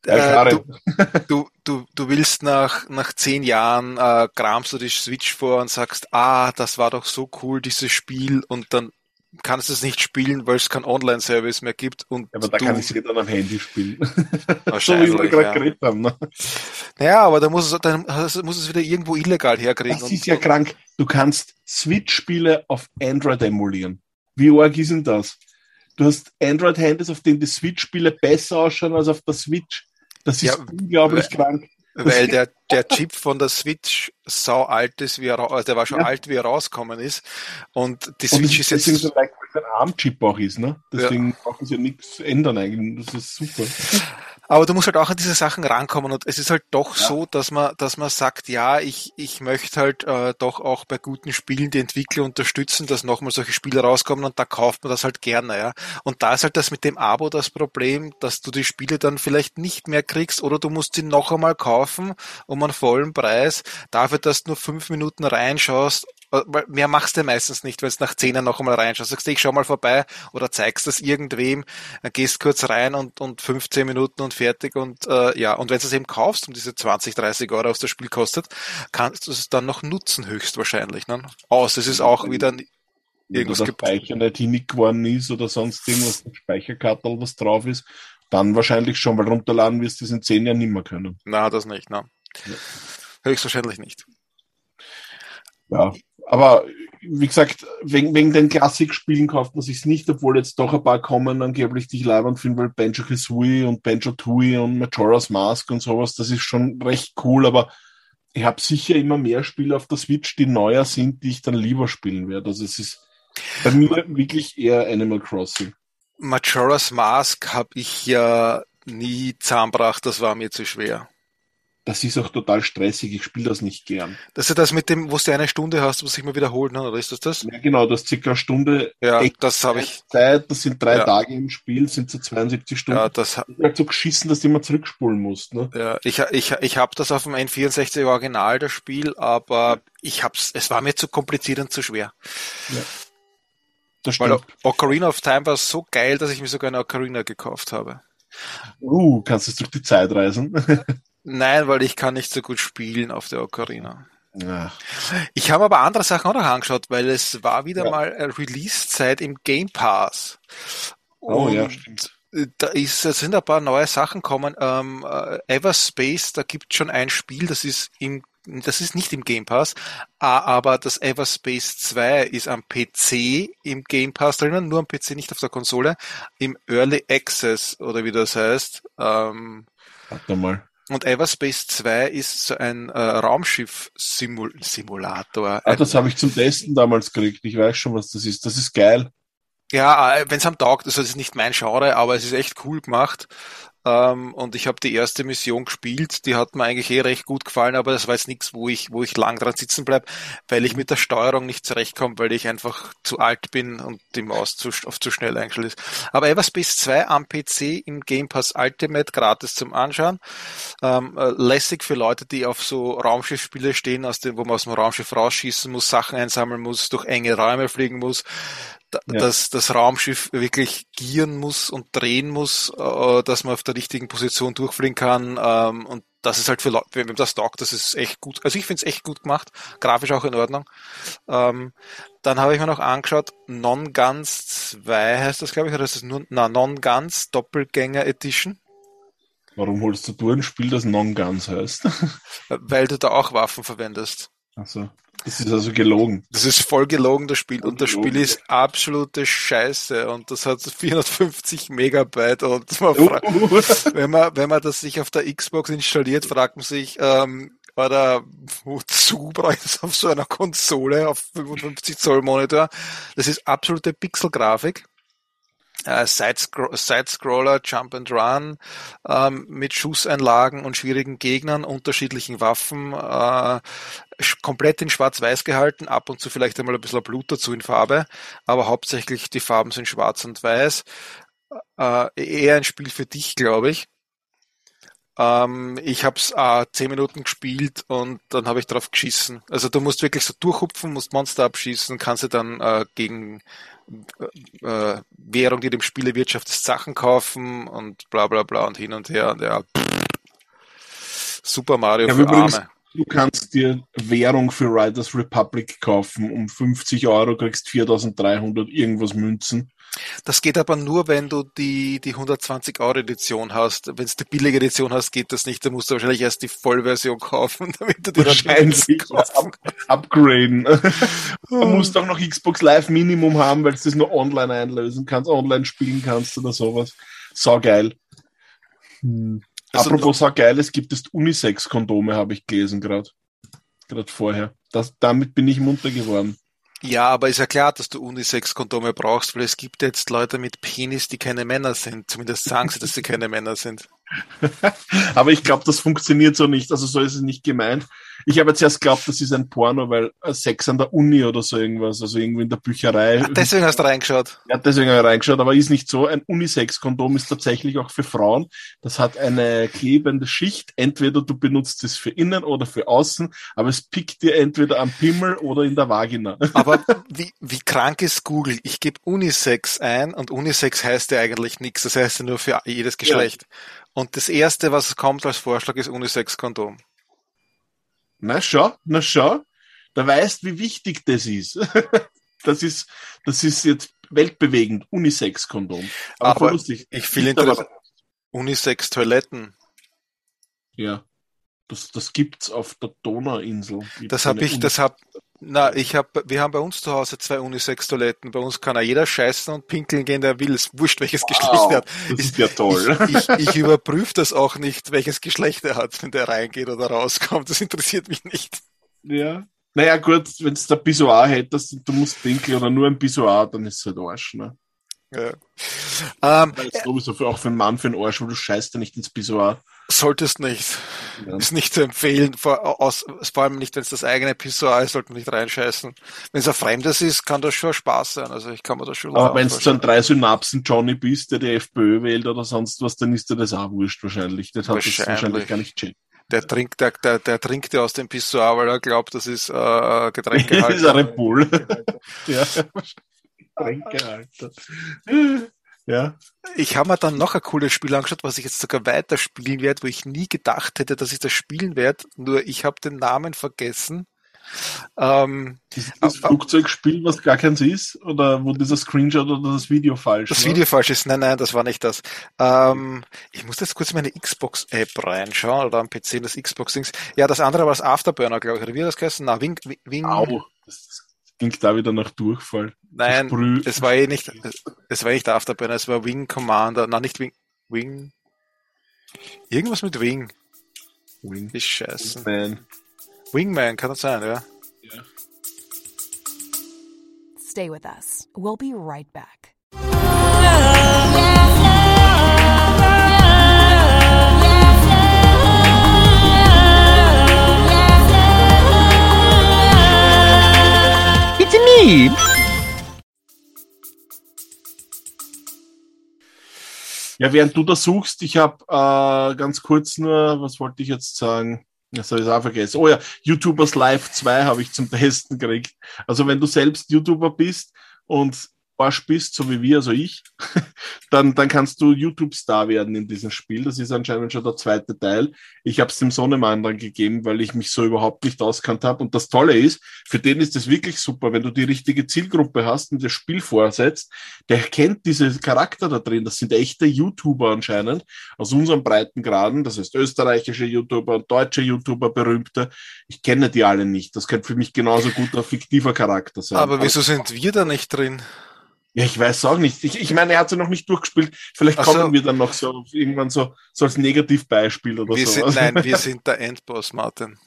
äh, du, du, du, du willst nach, nach zehn Jahren äh, kramst du die Switch vor und sagst, ah, das war doch so cool, dieses Spiel, und dann kannst du es nicht spielen, weil es keinen Online-Service mehr gibt. Und ja, aber da du, kann ich es dann am Handy spielen. So wie wir gerade ja. geredet haben. Ne? Naja, aber da muss es, dann muss es wieder irgendwo illegal herkriegen. Das ist ja krank. Du kannst Switch-Spiele auf Android emulieren. Wie arg ist denn das? Du hast Android-Handys, auf denen die Switch-Spiele besser ausschauen als auf der Switch. Das ist ja, unglaublich krank. Weil der, der Chip von der Switch sau alt ist, wie er, also der war schon ja. alt, wie er rausgekommen ist. Und die Switch und ist jetzt. Deswegen so leicht, weil es ein ARM-Chip auch ist, ne? Deswegen ja. brauchen sie ja nichts ändern eigentlich. Das ist super. Aber du musst halt auch an diese Sachen rankommen und es ist halt doch ja. so, dass man, dass man sagt, ja, ich, ich möchte halt äh, doch auch bei guten Spielen die Entwickler unterstützen, dass nochmal solche Spiele rauskommen und da kauft man das halt gerne, ja. Und da ist halt das mit dem Abo das Problem, dass du die Spiele dann vielleicht nicht mehr kriegst oder du musst sie noch einmal kaufen um einen vollen Preis, dafür, dass du nur fünf Minuten reinschaust mehr machst du meistens nicht, wenn du nach Zehner noch einmal reinschaust. Sagst du, ich schau mal vorbei oder zeigst das irgendwem, gehst kurz rein und, und 15 Minuten und fertig und äh, ja, und wenn du es eben kaufst um diese 20, 30 Euro, was das Spiel kostet, kannst du es dann noch nutzen höchstwahrscheinlich. Ne? Aus, es ist auch wieder irgendwas wenn der Speicher nicht hinig geworden ist oder sonst irgendwas, ein Speicherkartel, was drauf ist, dann wahrscheinlich schon, weil runterladen wirst du es in 10 Jahren nicht mehr können. Na, das nicht, ne? Ja. Höchstwahrscheinlich nicht. Ja, aber wie gesagt, wegen, wegen den Klassikspielen kauft man sich's nicht, obwohl jetzt doch ein paar kommen, angeblich die ich leibend finde, weil Banjo Kazooie und Banjo Tooie und Majora's Mask und sowas, das ist schon recht cool, aber ich habe sicher immer mehr Spiele auf der Switch, die neuer sind, die ich dann lieber spielen werde. Also es ist bei mir wirklich eher Animal Crossing. Majora's Mask habe ich ja nie zahnbracht, das war mir zu schwer das ist auch total stressig, ich spiele das nicht gern. Das ist das mit dem, wo du eine Stunde hast, was sich mal wiederholt, ne? oder ist das das? Ja, genau, du hast circa eine Stunde ja, das habe ich. Zeit, das sind drei ja. Tage im Spiel, sind so 72 Stunden. Ja, das ist halt so geschissen, dass du immer zurückspulen musst. Ne? Ja, ich, ich, ich habe das auf dem N64 Original, das Spiel, aber ich hab's, es war mir zu kompliziert und zu schwer. Ja. Das stimmt. Weil Ocarina of Time war so geil, dass ich mir sogar eine Ocarina gekauft habe. Uh, kannst du durch die Zeit reisen? Nein, weil ich kann nicht so gut spielen auf der Ocarina. Ja. Ich habe aber andere Sachen auch noch angeschaut, weil es war wieder ja. mal Release-Zeit im Game Pass. Oh ja, stimmt. Da ist, da sind ein paar neue Sachen kommen. Ähm, äh, Everspace, da gibt schon ein Spiel, das ist im das ist nicht im Game Pass, aber das Everspace 2 ist am PC im Game Pass drinnen, nur am PC, nicht auf der Konsole, im Early Access oder wie das heißt. Ähm, Warte mal. Und Everspace 2 ist so ein äh, Raumschiff-Simulator. Ah, das habe ich zum Testen damals gekriegt. Ich weiß schon, was das ist. Das ist geil. Ja, äh, wenn es am taugt, also es ist nicht mein Genre, aber es ist echt cool gemacht. Ähm, und ich habe die erste Mission gespielt, die hat mir eigentlich eh recht gut gefallen, aber das war jetzt nichts, wo ich, wo ich lang dran sitzen bleib, weil ich mit der Steuerung nicht zurechtkomme, weil ich einfach zu alt bin und die Maus zu, oft zu schnell eingestellt ist. Aber Everspace 2 am PC im Game Pass Ultimate gratis zum Anschauen. Ähm, äh, lässig für Leute, die auf so Raumschiffspiele stehen, aus dem, wo man aus dem Raumschiff rausschießen muss, Sachen einsammeln muss, durch enge Räume fliegen muss ja. dass das Raumschiff wirklich gieren muss und drehen muss, äh, dass man auf der richtigen Position durchfliegen kann. Ähm, und das ist halt für Leute, wenn man das taugt, das ist echt gut. Also ich finde es echt gut gemacht, grafisch auch in Ordnung. Ähm, dann habe ich mir noch angeschaut, Non-Guns 2 heißt das, glaube ich, oder ist das nur, na, Non-Guns Doppelgänger Edition. Warum holst du ein Spiel, das Non-Guns heißt? Weil du da auch Waffen verwendest. Ach so. Das ist also gelogen. Das ist voll gelogen, das Spiel. Und das Spiel ist absolute Scheiße. Und das hat 450 Megabyte. Und man fragt, wenn man, wenn man das sich auf der Xbox installiert, fragt man sich, ähm, oder wozu brauche ich das auf so einer Konsole auf 55 Zoll Monitor? Das ist absolute Pixelgrafik äh, Side-Scroller, Jump and Run ähm, mit Schusseinlagen und schwierigen Gegnern, unterschiedlichen Waffen, äh, komplett in Schwarz-Weiß gehalten, ab und zu vielleicht einmal ein bisschen Blut dazu in Farbe, aber hauptsächlich die Farben sind Schwarz und Weiß. Äh, eher ein Spiel für dich, glaube ich. Ähm, ich habe es äh, zehn Minuten gespielt und dann habe ich drauf geschissen. Also du musst wirklich so durchhupfen, musst Monster abschießen, kannst du dann äh, gegen äh, Währung, die dem Spiel erwirtschaftet, Sachen kaufen und bla bla bla und hin und her. Und ja, Super Mario Ja, für übrigens, Arme. du kannst dir Währung für Riders Republic kaufen. Um 50 Euro kriegst 4300 irgendwas Münzen. Das geht aber nur, wenn du die, die 120 Euro Edition hast. Wenn du die billige Edition hast, geht das nicht. Da musst du wahrscheinlich erst die Vollversion kaufen, damit du Wahrscheinlich die kaufen up, upgraden. du musst auch noch Xbox Live Minimum haben, weil du das nur online einlösen kannst, online spielen kannst oder sowas. Sau geil. Also Apropos sau geil, es gibt jetzt Unisex-Kondome, habe ich gelesen gerade. Gerade vorher. Das, damit bin ich munter geworden. Ja, aber ist ja klar, dass du Unisex-Kondome brauchst, weil es gibt jetzt Leute mit Penis, die keine Männer sind. Zumindest sagen sie, dass sie keine Männer sind. Aber ich glaube, das funktioniert so nicht. Also so ist es nicht gemeint. Ich habe jetzt erst geglaubt, das ist ein Porno, weil Sex an der Uni oder so irgendwas, also irgendwie in der Bücherei. Ach, deswegen hast du reingeschaut. Ja, deswegen habe ich reingeschaut, aber ist nicht so. Ein Unisex-Kondom ist tatsächlich auch für Frauen. Das hat eine klebende Schicht. Entweder du benutzt es für innen oder für außen, aber es pickt dir entweder am Pimmel oder in der Vagina. Aber wie, wie krank ist Google? Ich gebe Unisex ein und Unisex heißt ja eigentlich nichts. Das heißt ja nur für jedes Geschlecht. Und das erste, was kommt als Vorschlag, ist Unisex-Kondom. Na schau, na schau. Da weißt, wie wichtig das ist. Das ist, das ist jetzt weltbewegend. Unisex-Kondom. Aber lustig. ich viel Gibt aber-. Unisex-Toiletten. Ja. Das, das gibt's auf der Donauinsel. Das habe ich, das hab, na, ich habe, wir haben bei uns zu Hause zwei Unisex-Toiletten. Bei uns kann ja jeder scheißen und pinkeln gehen, der will. Es wurscht, welches Geschlecht er hat. Das ist ja toll. Ich, ich, ich überprüfe das auch nicht, welches Geschlecht er hat, wenn der reingeht oder rauskommt. Das interessiert mich nicht. Ja. Naja, gut, wenn du ein Pissoir hättest und du musst pinkeln oder nur ein Pissoir, dann ist es halt Arsch, ne? Ja. Ähm, Weil es sowieso für, auch für einen Mann für einen Arsch, weil du scheißt ja nicht ins Pissoir. Solltest nicht. Ja. Ist nicht zu empfehlen, vor, aus, vor allem nicht, wenn es das eigene Pissoir ist, sollte man nicht reinscheißen. Wenn es ein fremdes ist, kann das schon Spaß sein. Also ich kann mir das schon Aber wenn du so vorstellen. ein drei Synapsen Johnny bist, der die FPÖ wählt oder sonst was, dann ist dir das auch wurscht wahrscheinlich. Das hat das Wahrscheinlich. wahrscheinlich gar nicht checkt. Der trinkt, der, der, der trinkt ja aus dem Pissoir, weil er glaubt, das ist äh, Das ist ein Getränkehalter. Red Bull. ja. Getränkehalter. Ja. Ich habe mir dann noch ein cooles Spiel angeschaut, was ich jetzt sogar weiterspielen werde, wo ich nie gedacht hätte, dass ich das spielen werde. Nur ich habe den Namen vergessen. Ähm, Ist das Flugzeugspiel, was gar keins ist? Oder wo dieser Screenshot oder das Video falsch das war? Video falsch ist. Nein, nein, das war nicht das. Ähm, ich muss jetzt kurz in meine Xbox-App reinschauen oder am PC das Xbox-Dings. Ja, das andere war das Afterburner, glaube ich. Oder wie hat das geheißen? Na, Wing, Wing, Au. Das klingt da wieder nach Durchfall. Nein, Sprüh- es war eh nicht, es war nicht Afterburner, es war Wing Commander, nein, nicht Wing, Wing, irgendwas mit Wing, Wing. ist scheiße. Man. Wingman, kann das sein, ja? Stay with us. We'll be right back. Ja, während du das suchst, ich habe äh, ganz kurz nur, was wollte ich jetzt sagen? Das habe ich auch vergessen. Oh ja, YouTubers Live 2 habe ich zum Testen gekriegt. Also wenn du selbst YouTuber bist und Arsch bist, so wie wir, also ich, dann, dann kannst du YouTube-Star werden in diesem Spiel. Das ist anscheinend schon der zweite Teil. Ich habe es dem Sonnemann dann gegeben, weil ich mich so überhaupt nicht auskannt habe. Und das Tolle ist, für den ist es wirklich super, wenn du die richtige Zielgruppe hast und das Spiel vorsetzt, der kennt diese Charakter da drin. Das sind echte YouTuber anscheinend aus unseren Breitengraden. Das heißt österreichische YouTuber und deutsche YouTuber, berühmte. Ich kenne die alle nicht. Das könnte für mich genauso gut ein fiktiver Charakter sein. Aber wieso sind wir da nicht drin? Ja, ich weiß auch nicht. Ich, ich meine, er hat sie noch nicht durchgespielt. Vielleicht Ach so. kommen wir dann noch so irgendwann so, so als Negativbeispiel oder Wir so. sind, nein, wir sind der Endboss, Martin.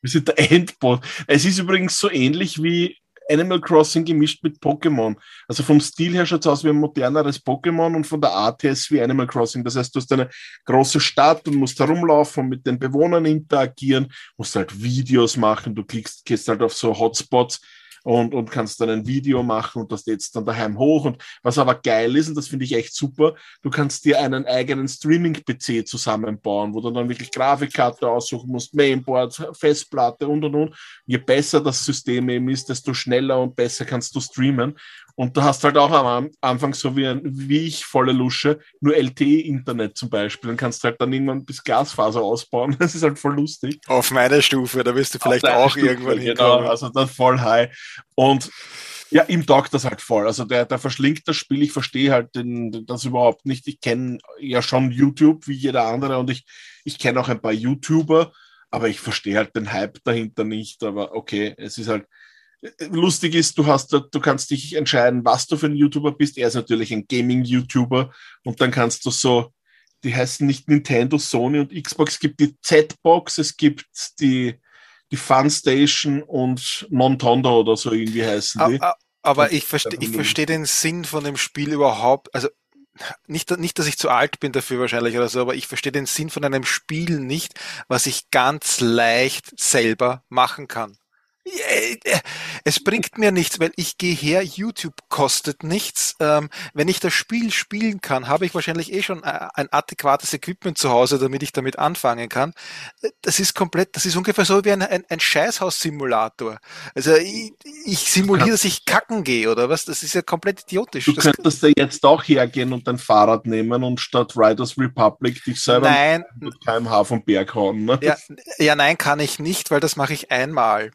Wir sind der Endboss. Es ist übrigens so ähnlich wie Animal Crossing gemischt mit Pokémon. Also vom Stil her schaut es aus wie ein moderneres Pokémon und von der Art her ist es wie Animal Crossing. Das heißt, du hast eine große Stadt und musst herumlaufen und mit den Bewohnern interagieren, musst halt Videos machen, du klickst, gehst halt auf so Hotspots und, und kannst dann ein Video machen und das jetzt dann daheim hoch. Und was aber geil ist, und das finde ich echt super, du kannst dir einen eigenen Streaming-PC zusammenbauen, wo du dann wirklich Grafikkarte aussuchen musst, Mainboard, Festplatte und und und. Je besser das System eben ist, desto schneller und besser kannst du streamen. Und du hast halt auch am Anfang so wie, ein, wie ich volle Lusche, nur LTE-Internet zum Beispiel. Dann kannst du halt dann irgendwann bis Glasfaser ausbauen. Das ist halt voll lustig. Auf meiner Stufe, da wirst du vielleicht auch Stufe, irgendwann genau, hinkommen. Also dann voll high. Und ja, ihm taugt das halt voll. Also der, der verschlingt das Spiel. Ich verstehe halt den, das überhaupt nicht. Ich kenne ja schon YouTube wie jeder andere und ich, ich kenne auch ein paar YouTuber, aber ich verstehe halt den Hype dahinter nicht. Aber okay, es ist halt, lustig ist, du hast, du kannst dich entscheiden, was du für ein YouTuber bist. Er ist natürlich ein Gaming-YouTuber und dann kannst du so, die heißen nicht Nintendo, Sony und Xbox. Es gibt die Z-Box, es gibt die, die Funstation und Montondo oder so irgendwie heißen die. Aber, aber ich verstehe ich verstehe den Sinn von dem Spiel überhaupt, also nicht, nicht, dass ich zu alt bin dafür wahrscheinlich oder so, aber ich verstehe den Sinn von einem Spiel nicht, was ich ganz leicht selber machen kann. Es bringt mir nichts, weil ich gehe her, YouTube kostet nichts. Ähm, wenn ich das Spiel spielen kann, habe ich wahrscheinlich eh schon äh, ein adäquates Equipment zu Hause, damit ich damit anfangen kann. Das ist komplett, das ist ungefähr so wie ein, ein, ein Scheißhaus-Simulator. Also ich, ich simuliere, dass ich kacken gehe, oder was? Das ist ja komplett idiotisch. Du das könntest ja jetzt auch hergehen und dein Fahrrad nehmen und statt Riders Republic dich selber nein, mit kmh vom Berg hauen. Ne? Ja, ja, nein, kann ich nicht, weil das mache ich einmal.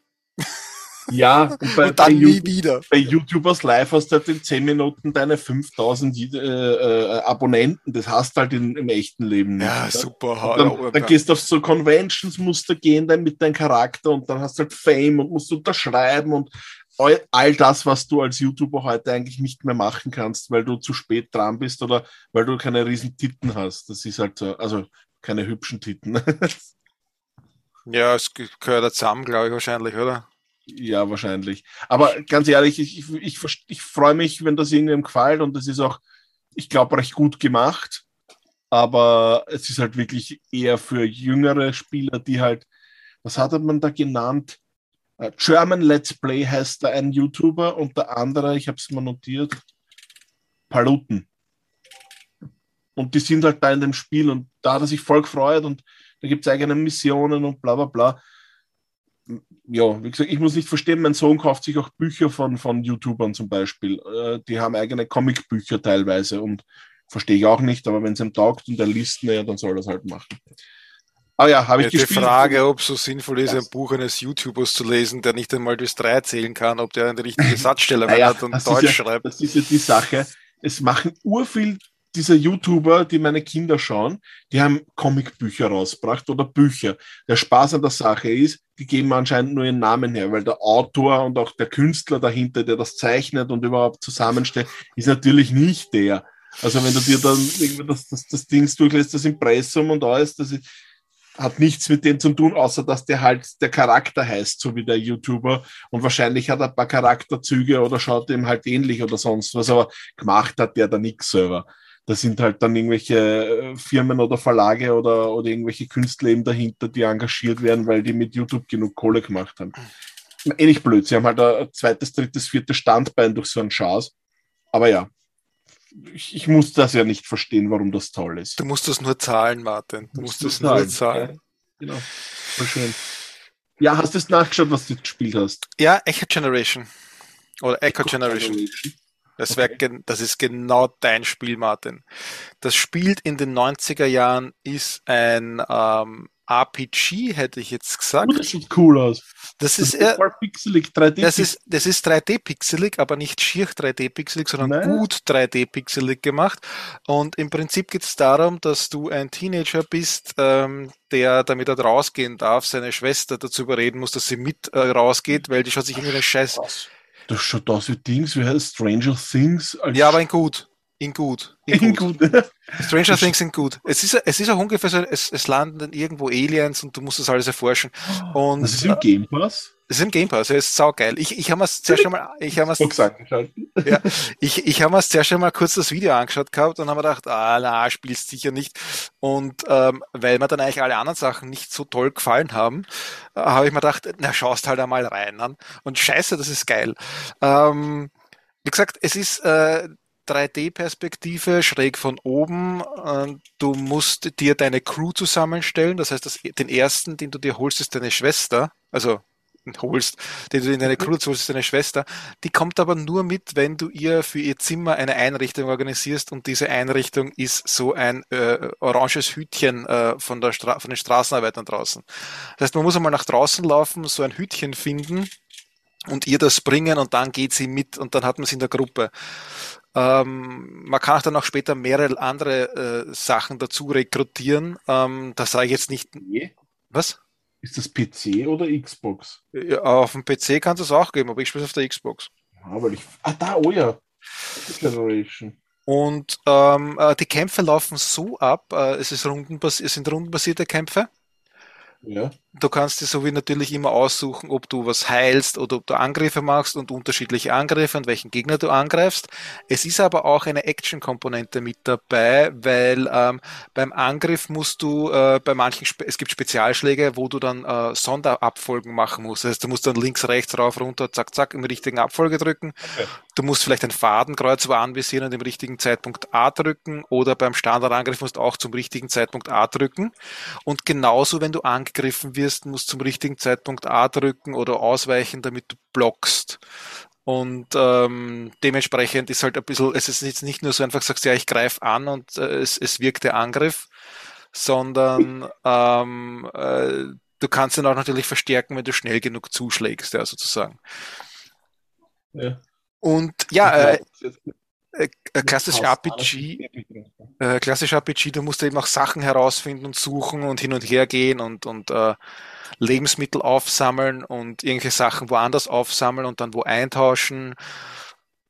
Ja, und, bei, und dann nie wieder. Bei YouTubers Live hast du halt in 10 Minuten deine 5000 äh, äh, Abonnenten. Das hast du halt in, im echten Leben nicht. Ja, super. Dann, dann, gehst du auf so Conventions, musst du gehen dann mit deinem Charakter und dann hast du halt Fame und musst unterschreiben und all, all das, was du als YouTuber heute eigentlich nicht mehr machen kannst, weil du zu spät dran bist oder weil du keine riesen Titten hast. Das ist halt so, also keine hübschen Titten. ja, es gehört zusammen, glaube ich, wahrscheinlich, oder? Ja, wahrscheinlich. Aber ganz ehrlich, ich, ich, ich, ich freue mich, wenn das irgendwem gefällt und das ist auch, ich glaube, recht gut gemacht. Aber es ist halt wirklich eher für jüngere Spieler, die halt, was hat man da genannt? Uh, German Let's Play heißt da ein YouTuber und der andere, ich habe es mal notiert, Paluten. Und die sind halt da in dem Spiel und da hat er sich voll gefreut und da gibt es eigene Missionen und bla bla bla ja, wie gesagt, ich muss nicht verstehen, mein Sohn kauft sich auch Bücher von, von YouTubern zum Beispiel. Äh, die haben eigene Comicbücher teilweise und verstehe ich auch nicht, aber wenn es ihm taugt und er liest, naja, dann soll er es halt machen. Ah ja, habe ich ja, gespielt. Die Frage, ob es so sinnvoll ist, ein Buch eines YouTubers zu lesen, der nicht einmal das drei erzählen kann, ob der eine richtige Satzstellung naja, hat und Deutsch ja, schreibt. Das ist ja die Sache. Es machen urviel diese YouTuber, die meine Kinder schauen, die haben Comicbücher rausgebracht oder Bücher. Der Spaß an der Sache ist, die geben anscheinend nur ihren Namen her, weil der Autor und auch der Künstler dahinter, der das zeichnet und überhaupt zusammenstellt, ist natürlich nicht der. Also wenn du dir dann irgendwie das, das, das Ding durchlässt, das Impressum und alles, das ist, hat nichts mit dem zu tun, außer dass der halt der Charakter heißt, so wie der YouTuber. Und wahrscheinlich hat er ein paar Charakterzüge oder schaut ihm halt ähnlich oder sonst was, aber gemacht hat der da nichts selber da sind halt dann irgendwelche äh, Firmen oder Verlage oder, oder irgendwelche Künstler eben dahinter, die engagiert werden, weil die mit YouTube genug Kohle gemacht haben. Ähnlich blöd. Sie haben halt ein zweites, drittes, viertes Standbein durch so einen Chance. Aber ja, ich, ich, muss das ja nicht verstehen, warum das toll ist. Du musst das nur zahlen, Martin. Du musst, das nur zahlen. Ja, genau. Voll schön. Ja, hast du es nachgeschaut, was du gespielt hast? Ja, Echo Generation. Oder Echo, Echo Generation. Generation. Das, wär, okay. das ist genau dein Spiel, Martin. Das spielt in den 90er Jahren, ist ein ähm, RPG, hätte ich jetzt gesagt. Oh, das sieht cool aus. Das, das ist, ist voll pixelig, 3D. Das ist, das ist 3D-pixelig, aber nicht schier 3D-pixelig, sondern Nein. gut 3D-pixelig gemacht. Und im Prinzip geht es darum, dass du ein Teenager bist, ähm, der, damit er rausgehen darf, seine Schwester dazu überreden muss, dass sie mit äh, rausgeht, weil die schaut sich irgendwie eine Scheiß. Was? Das schaut aus wie Dings, wie heißt Stranger Things? ja, aber in gut. In gut. In, in gut. gut. Stranger Things sind gut. Es ist, es ist auch ungefähr so, es, es landen irgendwo Aliens und du musst das alles erforschen. Und, das ist im Game Pass? Es ist im Game Pass, er ist saugeil. Ich, ich habe mir zuerst schon mal, ich habe angeschalten. ja, ich, ich habe mir zuerst schon mal kurz das Video angeschaut gehabt und habe mir gedacht, ah, na, spielst sicher nicht. Und ähm, weil mir dann eigentlich alle anderen Sachen nicht so toll gefallen haben, äh, habe ich mir gedacht, na, schaust halt einmal rein an. Und scheiße, das ist geil. Ähm, wie gesagt, es ist äh, 3D-Perspektive, schräg von oben. Du musst dir deine Crew zusammenstellen. Das heißt, das, den ersten, den du dir holst, ist deine Schwester. Also holst, den du in deine Crew holst, ist deine Schwester. Die kommt aber nur mit, wenn du ihr für ihr Zimmer eine Einrichtung organisierst und diese Einrichtung ist so ein äh, oranges Hütchen äh, von, der Stra von den Straßenarbeitern draußen. Das heißt, man muss einmal nach draußen laufen, so ein Hütchen finden und ihr das bringen und dann geht sie mit und dann hat man sie in der Gruppe. Ähm, man kann auch dann auch später mehrere andere äh, Sachen dazu rekrutieren. Ähm, das sage ich jetzt nicht. Was? Ist das PC oder Xbox? Ja, auf dem PC kannst du es auch geben, aber ich spiele es auf der Xbox. Ja, weil ich. Ah, da, oh ja. Generation. Und ähm, äh, die Kämpfe laufen so ab, äh, es, ist rundenbas es sind rundenbasierte Kämpfe. Ja. Du kannst dir so wie natürlich immer aussuchen, ob du was heilst oder ob du Angriffe machst und unterschiedliche Angriffe und welchen Gegner du angreifst. Es ist aber auch eine Action-Komponente mit dabei, weil ähm, beim Angriff musst du äh, bei manchen, Spe es gibt Spezialschläge, wo du dann äh, Sonderabfolgen machen musst. Das heißt, du musst dann links, rechts, rauf, runter, zack, zack, im richtigen Abfolge drücken. Okay. Du musst vielleicht ein Fadenkreuz wo anvisieren und im richtigen Zeitpunkt A drücken oder beim Standardangriff musst du auch zum richtigen Zeitpunkt A drücken. Und genauso, wenn du angegriffen wirst, musst du zum richtigen Zeitpunkt A drücken oder ausweichen, damit du blockst. Und ähm, dementsprechend ist halt ein bisschen, es ist jetzt nicht nur so einfach sagst, ja, ich greife an und äh, es, es wirkt der Angriff, sondern ähm, äh, du kannst ihn auch natürlich verstärken, wenn du schnell genug zuschlägst, ja, sozusagen. Ja. Und ja, äh, äh, äh, klassisch RPG, äh, klassisch RPG, du musst eben auch Sachen herausfinden und suchen und hin und her gehen und, und äh, Lebensmittel aufsammeln und irgendwelche Sachen woanders aufsammeln und dann wo eintauschen.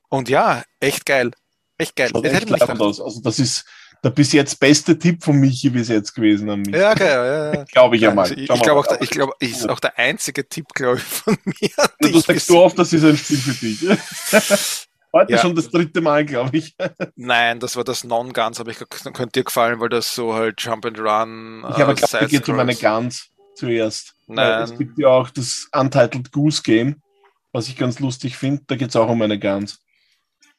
Und ja, echt geil. Echt geil. Das echt aus. Also das ist der bis jetzt beste Tipp von Michi bis jetzt gewesen an mich. Ja, okay, ja, ja. Glaube ich ja mal. Ich, ich glaube auch, der- ich glaube, ist auch der einzige Tipp, glaube ich, von mir. an Du sagst so oft, das ist ein Spiel für dich. Heute Ja. schon das dritte Mal, glaube ich. Nein, das war das Non-Guns, aber ich könnte dir gefallen, weil das so halt Jump and Run. Ich habe äh, da geht um eine Gans zuerst. Nein. Es gibt ja auch das Untitled Goose Game, was ich ganz lustig finde. Da geht es auch um eine Gans.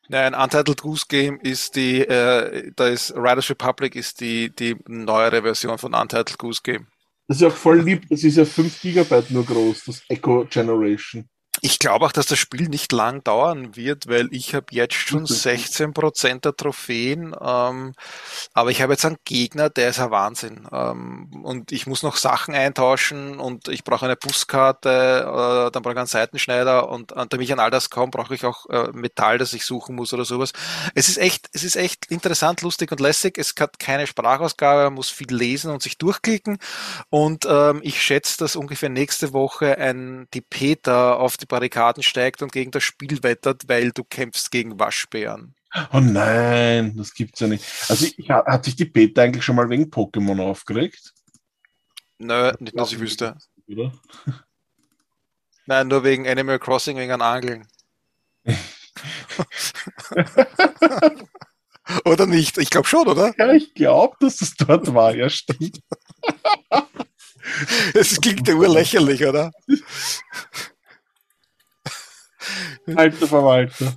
Nein, Untitled Goose Game ist die, äh, da ist Riders Republic ist die, die neuere Version von Untitled Goose Game. Das ist ja auch voll lieb. Das ist ja 5 Gigabyte nur groß, das Echo Generation. Ich glaube auch, dass das Spiel nicht lang dauern wird, weil ich habe jetzt schon Okay. 16% der Trophäen, ähm, aber ich habe jetzt einen Gegner, der ist ein Wahnsinn. Ähm, und ich muss noch Sachen eintauschen und ich brauche eine Buskarte, äh, dann brauche ich einen Seitenschneider und, und damit ich an all das komme, brauche ich auch äh, Metall, das ich suchen muss oder sowas. Es ist echt, es ist echt interessant, lustig und lässig. Es hat keine Sprachausgabe, man muss viel lesen und sich durchklicken. Und ähm, ich schätze, dass ungefähr nächste Woche ein die Peter auf die Barrikaden steigt und gegen das Spiel wettert, weil du kämpfst gegen Waschbären. Oh nein, das gibt's ja nicht. Also ich, hat sich die Beta eigentlich schon mal wegen Pokémon aufgeregt? Nö, nicht, dass ich wüsste. Oder? Nein, nur wegen Animal Crossing, wegen an Angeln. oder nicht? Ich glaube schon, oder? Ja, ich glaube, dass das dort war, ja stimmt. Es klingt ja urlächerlich, oder? Alter Verwalter.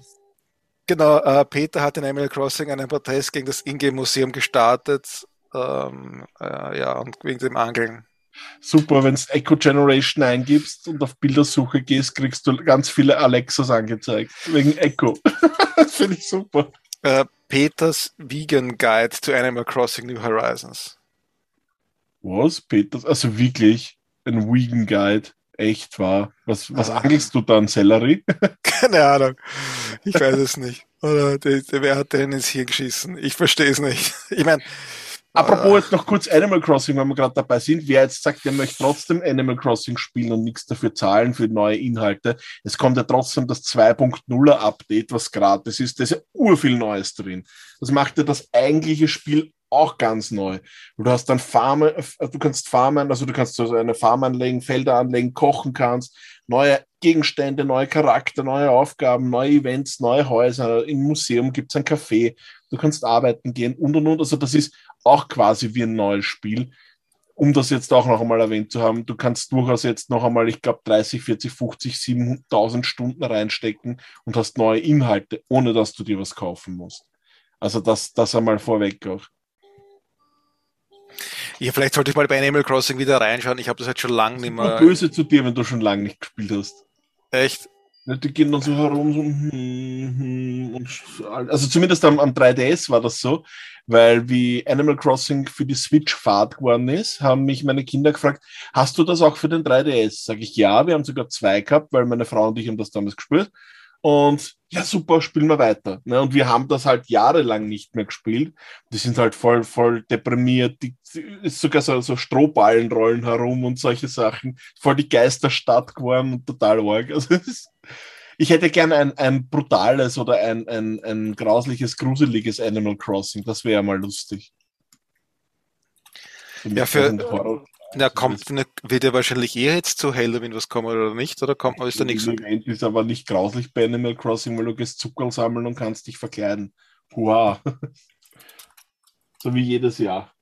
Genau, äh, Peter hat in Animal Crossing einen Protest gegen das Ingame-Museum gestartet. Ähm, äh, ja, und wegen dem Angeln. Super, wenn du Echo Generation eingibst und auf Bildersuche gehst, kriegst du ganz viele Alexas angezeigt. Wegen Echo. das finde ich super. Äh, Peters Vegan Guide to Animal Crossing New Horizons. Was? Peter? Also wirklich ein Vegan Guide. Echt wahr. Was, was angelst du dann? Sellerie? Keine Ahnung. Ich weiß es nicht. Oder der, der, wer hat den ins Hirn geschissen? Ich verstehe es nicht. Ich meine, Apropos jetzt noch kurz Animal Crossing, wenn wir gerade dabei sind. Wer jetzt sagt, der möchte trotzdem Animal Crossing spielen und nichts dafür zahlen für neue Inhalte, es kommt ja trotzdem das 2.0er Update, was gratis ist. Da ist ja urviel Neues drin. Das macht ja das eigentliche Spiel auch ganz neu. Du hast dann Farmen, du kannst farmen, also du kannst so eine Farm anlegen, Felder anlegen, kochen kannst, neue Gegenstände, neue Charakter, neue Aufgaben, neue Events, neue Häuser. Im Museum gibt es ein Café, du kannst arbeiten gehen und und und. Also das ist auch quasi wie ein neues Spiel. Um das jetzt auch noch einmal erwähnt zu haben, du kannst durchaus jetzt noch einmal, ich glaube, 30, 40, 50, 7000 Stunden reinstecken und hast neue Inhalte, ohne dass du dir was kaufen musst. Also das, das einmal vorweg auch. Ja, vielleicht sollte ich mal bei Animal Crossing wieder reinschauen. Ich habe das jetzt schon lange nicht mehr. böse zu dir, wenn du schon lange nicht gespielt hast. Echt? Die gehen dann so herum, so, hm, hm, und, also zumindest am, am 3DS war das so, weil wie Animal Crossing für die Switch Fahrt geworden ist, haben mich meine Kinder gefragt, hast du das auch für den 3DS? Sag ich ja, wir haben sogar zwei gehabt, weil meine Frau und ich haben das damals gespürt. Und ja, super, spielen wir weiter. Ne? Und wir haben das halt jahrelang nicht mehr gespielt. Die sind halt voll, voll deprimiert. Die, ist sogar so, so Strohballen rollen herum und solche Sachen. Voll die Geisterstadt geworden und total arg. Also, ist, ich hätte gerne ein, ein brutales oder ein, ein, ein grausliches, gruseliges Animal Crossing. Das wäre mal lustig. ja, für, na, kommt, wird ja wahrscheinlich eher jetzt zu Halloween was kommen oder nicht? Oder kommt, ist da nichts? Event ist aber nicht grauslich bei Animal Crossing, weil du gehst Zucker sammeln und kannst dich verkleiden. Hurra! so wie jedes Jahr.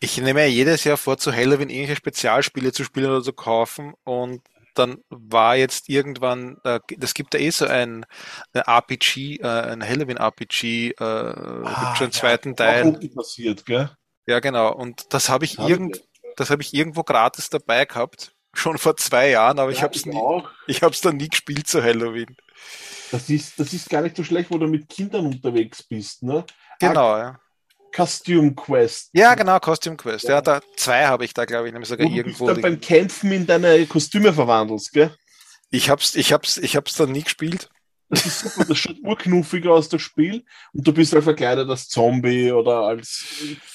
Ich nehme ja jedes Jahr vor, zu Halloween irgendwelche Spezialspiele zu spielen oder zu kaufen und dann war jetzt irgendwann, äh, das gibt ja eh so ein, ein RPG, äh, ein Halloween-RPG, äh, ah, gibt schon einen ja, zweiten Teil. Passiert, gell? Ja, genau. Und das habe ich irgend, das habe ich irgendwo gratis dabei gehabt, schon vor zwei Jahren, aber ja, ich habe es nie, auch. ich habe es dann nie gespielt zu Halloween. Das ist, das ist gar nicht so schlecht, wo du mit Kindern unterwegs bist, ne? Genau, ah, ja. Costume Quest. Ja, genau, Costume Quest. Ja, ja da zwei habe ich da, glaube ich, nämlich sogar wo irgendwo. Du dann beim Kämpfen in deine Kostüme verwandelst, gell? Ich hab's, ich hab's, ich hab's dann nie gespielt. Das ist super, das schaut urknuffiger aus, das Spiel. Und du bist halt verkleidet als Zombie oder als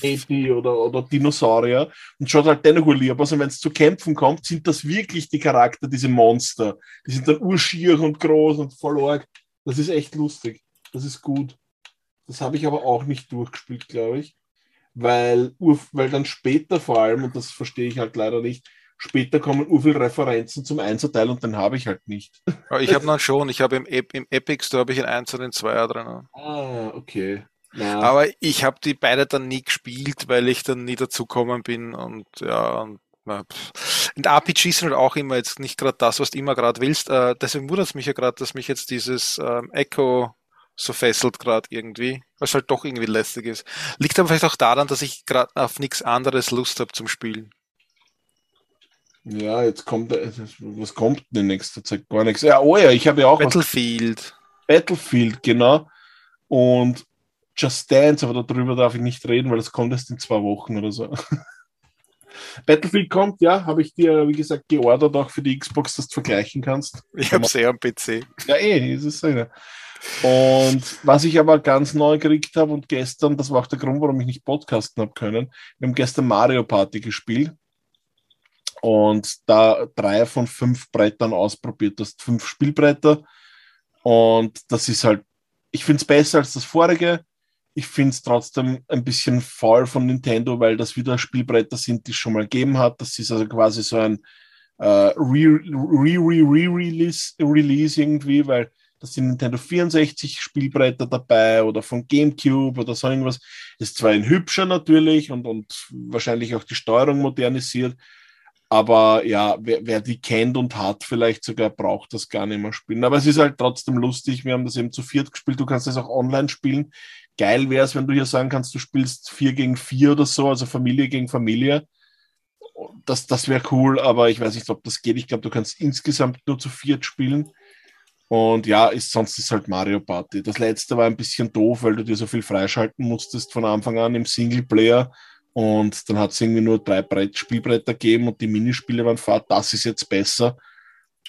Eti oder, oder Dinosaurier und schaut halt dennoch lieb aus. Und wenn es zu Kämpfen kommt, sind das wirklich die Charakter, diese Monster. Die sind dann urschier und groß und voll arg. Das ist echt lustig. Das ist gut. Das habe ich aber auch nicht durchgespielt, glaube ich. Weil, weil dann später vor allem, und das verstehe ich halt leider nicht, Später kommen ur viele Referenzen zum Einserteil und den habe ich halt nicht. ich habe noch schon, ich habe im, im Epic Store habe ich einen Einser und einen Zweier drin. Ah, okay. Ja. Aber ich habe die beide dann nie gespielt, weil ich dann nie dazukommen bin und ja, und und RPGs sind halt auch immer jetzt nicht gerade das, was du immer gerade willst. Äh, deswegen wundert es mich ja gerade, dass mich jetzt dieses ähm, Echo so fesselt gerade irgendwie, was halt doch irgendwie lästig ist. Liegt aber vielleicht auch daran, dass ich gerade auf nichts anderes Lust habe zum Spielen. Ja, jetzt kommt, was kommt in nächster Zeit? Gar nichts. Ja, oh ja, ich habe ja auch. Battlefield. Battlefield, genau. Und Just Dance, aber darüber darf ich nicht reden, weil das kommt erst in zwei Wochen oder so. Battlefield kommt, ja, habe ich dir, wie gesagt, geordert, auch für die Xbox, dass du vergleichen kannst. Ich habe es eh am PC. Ja, eh, ist es eine. Und was ich aber ganz neu gekriegt habe und gestern, das war auch der Grund, warum ich nicht podcasten habe können, wir haben gestern Mario Party gespielt und da drei von fünf Brettern ausprobiert. Hast fünf Spielbretter und das ist halt, ich finde es besser als das vorige. Ich finde es trotzdem ein bisschen faul von Nintendo, weil das wieder Spielbretter sind, die es schon mal gegeben hat. Das ist also quasi so ein äh, Re-Re-Re-Release Release irgendwie, weil das sind Nintendo 64 Spielbretter dabei oder von GameCube oder so irgendwas. Ist zwar ein hübscher natürlich und, und wahrscheinlich auch die Steuerung modernisiert, aber ja, wer, wer, die kennt und hat, vielleicht sogar braucht das gar nicht mehr spielen. Aber es ist halt trotzdem lustig. Wir haben das eben zu viert gespielt. Du kannst das auch online spielen. Geil wäre es, wenn du hier sagen kannst, du spielst vier gegen vier oder so, also Familie gegen Familie. Das, das wäre cool, aber ich weiß nicht, ob das geht. Ich glaube, du kannst insgesamt nur zu viert spielen. Und ja, ist, sonst ist halt Mario Party. Das letzte war ein bisschen doof, weil du dir so viel freischalten musstest von Anfang an im Singleplayer und dann hat es irgendwie nur drei Brett, Spielbretter gegeben und die Minispiele waren fahrt, das ist jetzt besser.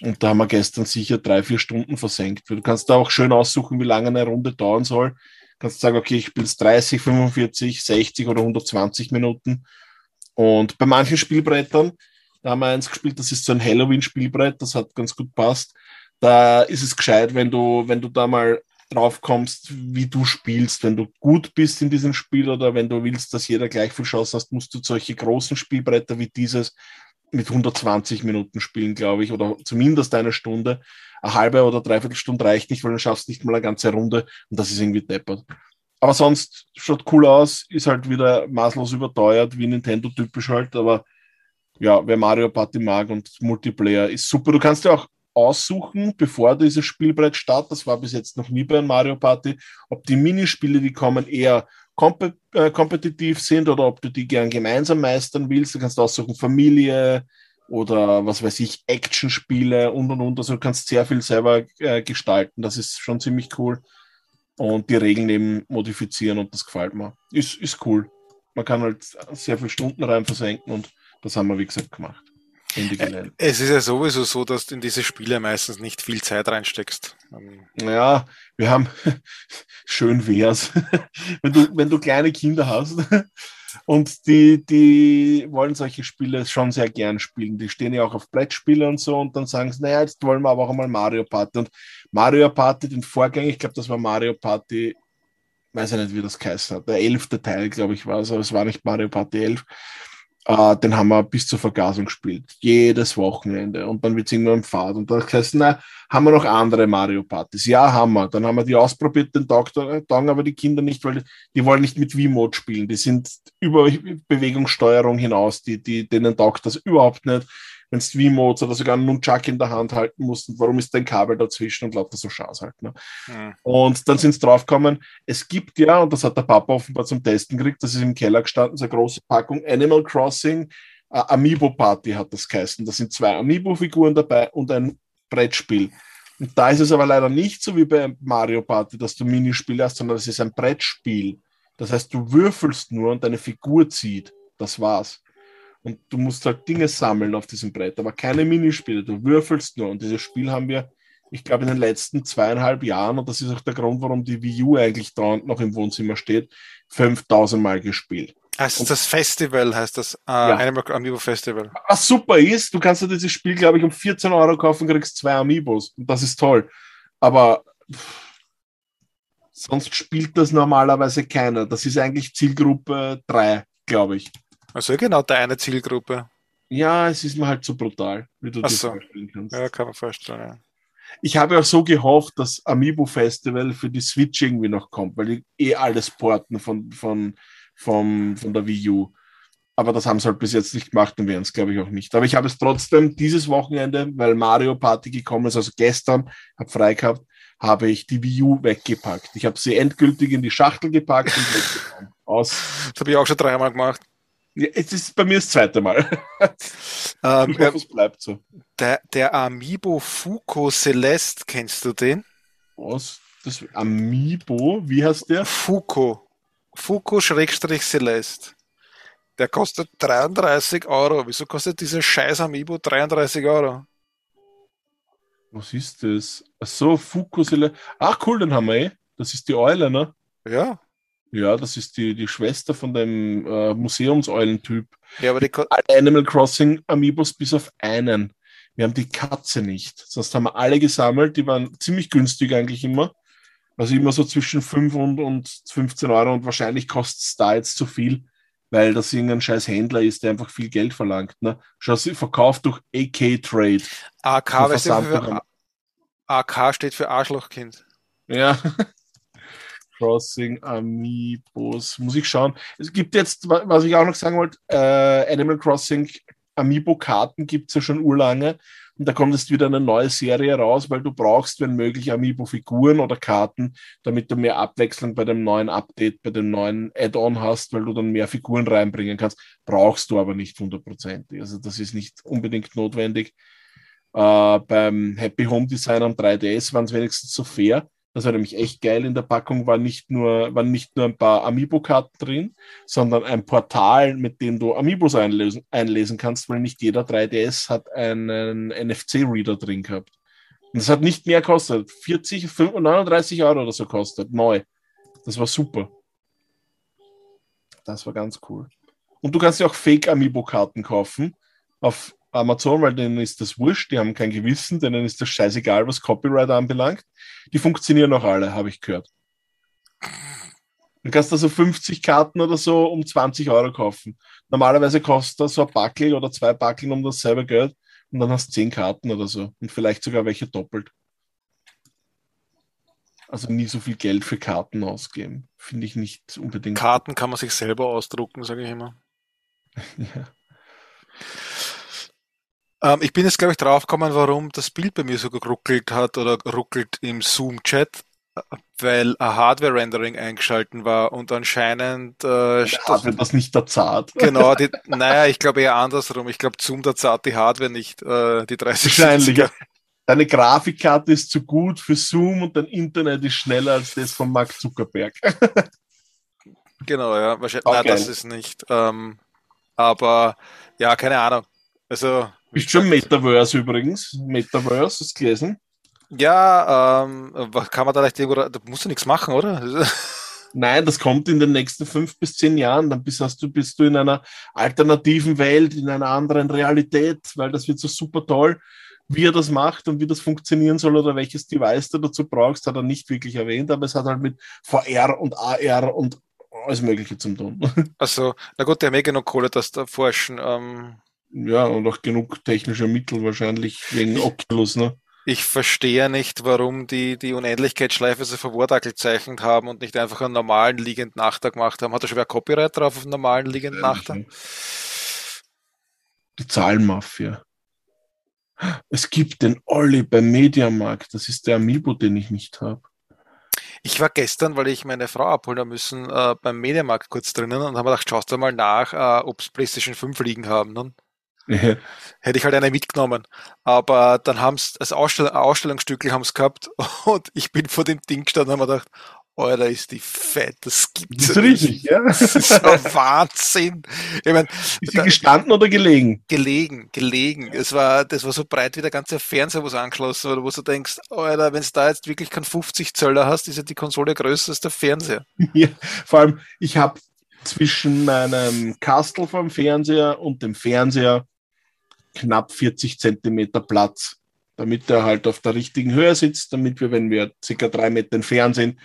Und da haben wir gestern sicher drei, vier Stunden versenkt. Du kannst da auch schön aussuchen, wie lange eine Runde dauern soll. Du kannst sagen, okay, ich bin 30, 45, 60 oder 120 Minuten. Und bei manchen Spielbrettern, da haben wir eins gespielt, das ist so ein Halloween-Spielbrett, das hat ganz gut passt. Da ist es gescheit, wenn du, wenn du da mal drauf kommst, wie du spielst. Wenn du gut bist in diesem Spiel oder wenn du willst, dass jeder gleich viel Chance hast, musst du solche großen Spielbretter wie dieses mit 120 Minuten spielen, glaube ich, oder zumindest eine Stunde. Eine halbe oder dreiviertel Stunde reicht nicht, weil dann schaffst du nicht mal eine ganze Runde und das ist irgendwie deppert. Aber sonst schaut cool aus, ist halt wieder maßlos überteuert, wie Nintendo typisch halt, aber ja, wer Mario Party mag und Multiplayer ist super. Du kannst ja auch aussuchen, bevor dieses Spielbrett startet, das war bis jetzt noch nie bei Mario Party, ob die Minispiele, die kommen, eher komp äh, kompetitiv sind oder ob du die gern gemeinsam meistern willst. Du kannst aussuchen Familie oder was weiß ich, Actionspiele und und und. Also du kannst sehr viel selber äh, gestalten. Das ist schon ziemlich cool. Und die Regeln eben modifizieren und das gefällt mir. Ist, ist cool. Man kann halt sehr viele Stunden rein versenken und das haben wir, wie gesagt, gemacht. Äh, es ist ja sowieso so, dass du in diese Spiele meistens nicht viel Zeit reinsteckst. Ähm, ja, wir haben schön wär's, wenn du, wenn du kleine Kinder hast und die, die wollen solche Spiele schon sehr gern spielen. Die stehen ja auch auf Brettspiele und so und dann sagen sie, naja, jetzt wollen wir aber auch einmal Mario Party. Und Mario Party, den Vorgänger, ich glaube, das war Mario Party, weiß ich nicht, wie das geheißen hat. Der elfte Teil, glaube ich, war es, aber es war nicht Mario Party 11 Uh, den haben wir bis zur Vergasung gespielt. Jedes Wochenende. Und dann wird es irgendwann im Fahrt. Und dann heißt na, haben wir noch andere Mario Partys? Ja, haben wir. Dann haben wir die ausprobiert, den Tag, Tag aber die Kinder nicht, weil die wollen nicht mit V-Mode spielen. Die sind über Bewegungssteuerung hinaus. Die, die, denen taugt das überhaupt nicht wenn du V-Modes oder sogar einen Nunchuck in der Hand halten musst, und warum ist dein Kabel dazwischen und lauter so Schaß halt. Ne? Mhm. Und dann sind sie draufgekommen, es gibt ja, und das hat der Papa offenbar zum Testen gekriegt, das ist im Keller gestanden, so eine große Packung Animal Crossing äh, Amiibo Party hat das geheißen. Da sind zwei Amiibo-Figuren dabei und ein Brettspiel. Und da ist es aber leider nicht so wie bei Mario Party, dass du Minispiele hast, sondern es ist ein Brettspiel. Das heißt, du würfelst nur und deine Figur zieht. Das war's. Und du musst halt Dinge sammeln auf diesem Brett, aber keine Minispiele. Du würfelst nur. Und dieses Spiel haben wir, ich glaube, in den letzten zweieinhalb Jahren, und das ist auch der Grund, warum die Wii U eigentlich dauernd noch im Wohnzimmer steht, 5000 Mal gespielt. Heißt und, das Festival, heißt das äh, ja. Animal Amiibo Festival. Was super ist, du kannst dir dieses Spiel, glaube ich, um 14 Euro kaufen, kriegst zwei Amiibos. Und das ist toll. Aber pff, sonst spielt das normalerweise keiner. Das ist eigentlich Zielgruppe 3, glaube ich. Also genau deine Zielgruppe. Ja, es ist mir halt so brutal, wie du Ach dir so. vorstellen kannst. Ja, kann man vorstellen, ja. Ich habe auch so gehofft, dass Amiibo Festival für die Switch irgendwie noch kommt, weil die eh alles porten von, von, von, von der Wii U. Aber das haben sie halt bis jetzt nicht gemacht und werden es, glaube ich, auch nicht. Aber ich habe es trotzdem dieses Wochenende, weil Mario Party gekommen ist, also gestern, habe frei gehabt, habe ich die Wii U weggepackt. Ich habe sie endgültig in die Schachtel gepackt und weggenommen. Aus. Das habe ich auch schon dreimal gemacht. Ja, es ist bei mir das zweite Mal. Ähm, ich hoffe, es bleibt so. Der, der Amiibo Fuko Celeste, kennst du den? Was? Das Amiibo? Wie heißt der? Fuko. Fuko-Celeste. Der kostet 33 Euro. Wieso kostet dieser scheiß Amiibo 33 Euro? Was ist das? Achso, Fuko Celeste. Ach cool, den haben wir eh. Das ist die Eule, ne? Ja. Ja, das ist die, die Schwester von dem äh, Museumseulentyp. Ja, aber die alle Animal Crossing Amiibos bis auf einen. Wir haben die Katze nicht. Sonst haben wir alle gesammelt. Die waren ziemlich günstig eigentlich immer. Also immer so zwischen 5 und, und 15 Euro und wahrscheinlich kostet es da jetzt zu viel, weil das irgendein scheiß Händler ist, der einfach viel Geld verlangt. Ne? Schau, sie verkauft durch AK Trade. AK, weißt du, für, AK steht für Arschlochkind. Ja. Crossing Amiibos. Muss ich schauen. Es gibt jetzt, was ich auch noch sagen wollte, äh, Animal Crossing Amiibo-Karten gibt es ja schon urlange. Und da kommt jetzt wieder eine neue Serie raus, weil du brauchst, wenn möglich, Amiibo-Figuren oder Karten, damit du mehr Abwechslung bei dem neuen Update, bei dem neuen Add-on hast, weil du dann mehr Figuren reinbringen kannst. Brauchst du aber nicht hundertprozentig. Also das ist nicht unbedingt notwendig. Äh, beim Happy Home Design am 3DS waren es wenigstens so fair, das war nämlich echt geil. In der Packung war nicht nur, waren nicht nur ein paar Amiibo-Karten drin, sondern ein Portal, mit dem du Amiibos einlesen, einlesen kannst, weil nicht jeder 3DS hat einen NFC-Reader drin gehabt. Und das hat nicht mehr gekostet. 40, 39 Euro oder so kostet. Neu. Das war super. Das war ganz cool. Und du kannst ja auch Fake Amiibo-Karten kaufen auf Amazon, weil denen ist das wurscht, die haben kein Gewissen, denen ist das scheißegal, was Copyright anbelangt. Die funktionieren auch alle, habe ich gehört. Du kannst also 50 Karten oder so um 20 Euro kaufen. Normalerweise kostet das so ein Backel oder zwei Backeln um dasselbe Geld und dann hast du 10 Karten oder so und vielleicht sogar welche doppelt. Also nie so viel Geld für Karten ausgeben. Finde ich nicht unbedingt. Karten kann man sich selber ausdrucken, sage ich immer. ja. Ähm, ich bin jetzt, glaube ich, draufgekommen, warum das Bild bei mir so geruckelt hat oder ruckelt im Zoom-Chat, weil ein Hardware-Rendering eingeschalten war und anscheinend äh, Hardware das nicht der Zart. Genau, die, naja, ich glaube eher andersrum. Ich glaube, Zoom der Zart die Hardware nicht, äh, die 30 Wahrscheinlich. Deine Grafikkarte ist zu gut für Zoom und dein Internet ist schneller als das von Mark Zuckerberg. genau, ja. Wahrscheinlich, okay. nein, das ist nicht. Ähm, aber ja, keine Ahnung. Also. Ist schon Metaverse übrigens. Metaverse, hast du gelesen? Ja, ähm, kann man da leicht irgendwo, da musst du nichts machen, oder? Nein, das kommt in den nächsten fünf bis zehn Jahren. Dann bist, hast du, bist du in einer alternativen Welt, in einer anderen Realität, weil das wird so super toll. Wie er das macht und wie das funktionieren soll oder welches Device du dazu brauchst, hat er nicht wirklich erwähnt, aber es hat halt mit VR und AR und alles Mögliche zu tun. Also, na gut, der haben eh genug Kohle, das da forschen. Ähm ja, und auch genug technische Mittel wahrscheinlich wegen Oculus, ne? Ich verstehe nicht, warum die die Unendlichkeitsschleife so verwortelt gezeichnet haben und nicht einfach einen normalen liegenden Achter gemacht haben. Hat er schon wer Copyright drauf auf einen normalen liegenden Achter? Die Zahlenmafia. Es gibt den Olli beim Mediamarkt. Das ist der Amiibo, den ich nicht habe. Ich war gestern, weil ich meine Frau abholen müssen, äh, beim Mediamarkt kurz drinnen und habe gedacht, schaust du mal nach, äh, ob es PlayStation 5 liegen haben. Ne? Ja. Hätte ich halt eine mitgenommen. Aber dann haben sie als Ausstell Ausstellungsstückel haben gehabt und ich bin vor dem Ding gestanden und habe gedacht, Alter, ist die fett, das gibt's das ist richtig, ja. Das ist ein Wahnsinn. Ich mein, ist sie gestanden oder gelegen? Gelegen, gelegen. Es war, das war so breit wie der ganze Fernseher, was angeschlossen war, wo du denkst, Alter, wenn du da jetzt wirklich keinen 50 Zöller hast, ist ja die Konsole größer als der Fernseher. Ja, vor allem, ich habe zwischen meinem Kastel vom Fernseher und dem Fernseher knapp 40 Zentimeter Platz, damit er halt auf der richtigen Höhe sitzt, damit wir, wenn wir circa drei Meter entfernt sind,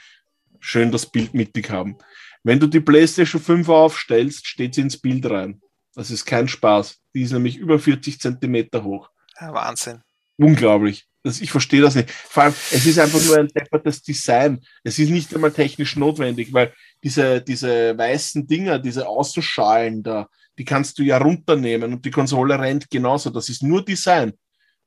schön das Bild mittig haben. Wenn du die PlayStation 5 aufstellst, steht sie ins Bild rein. Das ist kein Spaß. Die ist nämlich über 40 Zentimeter hoch. Ja, Wahnsinn. Unglaublich. Das, ich verstehe das nicht. Vor allem, es ist einfach nur ein deppertes Design. Es ist nicht einmal technisch notwendig, weil diese, diese weißen Dinger, diese Außenschalen da, die kannst du ja runternehmen und die Konsole rennt genauso. Das ist nur Design.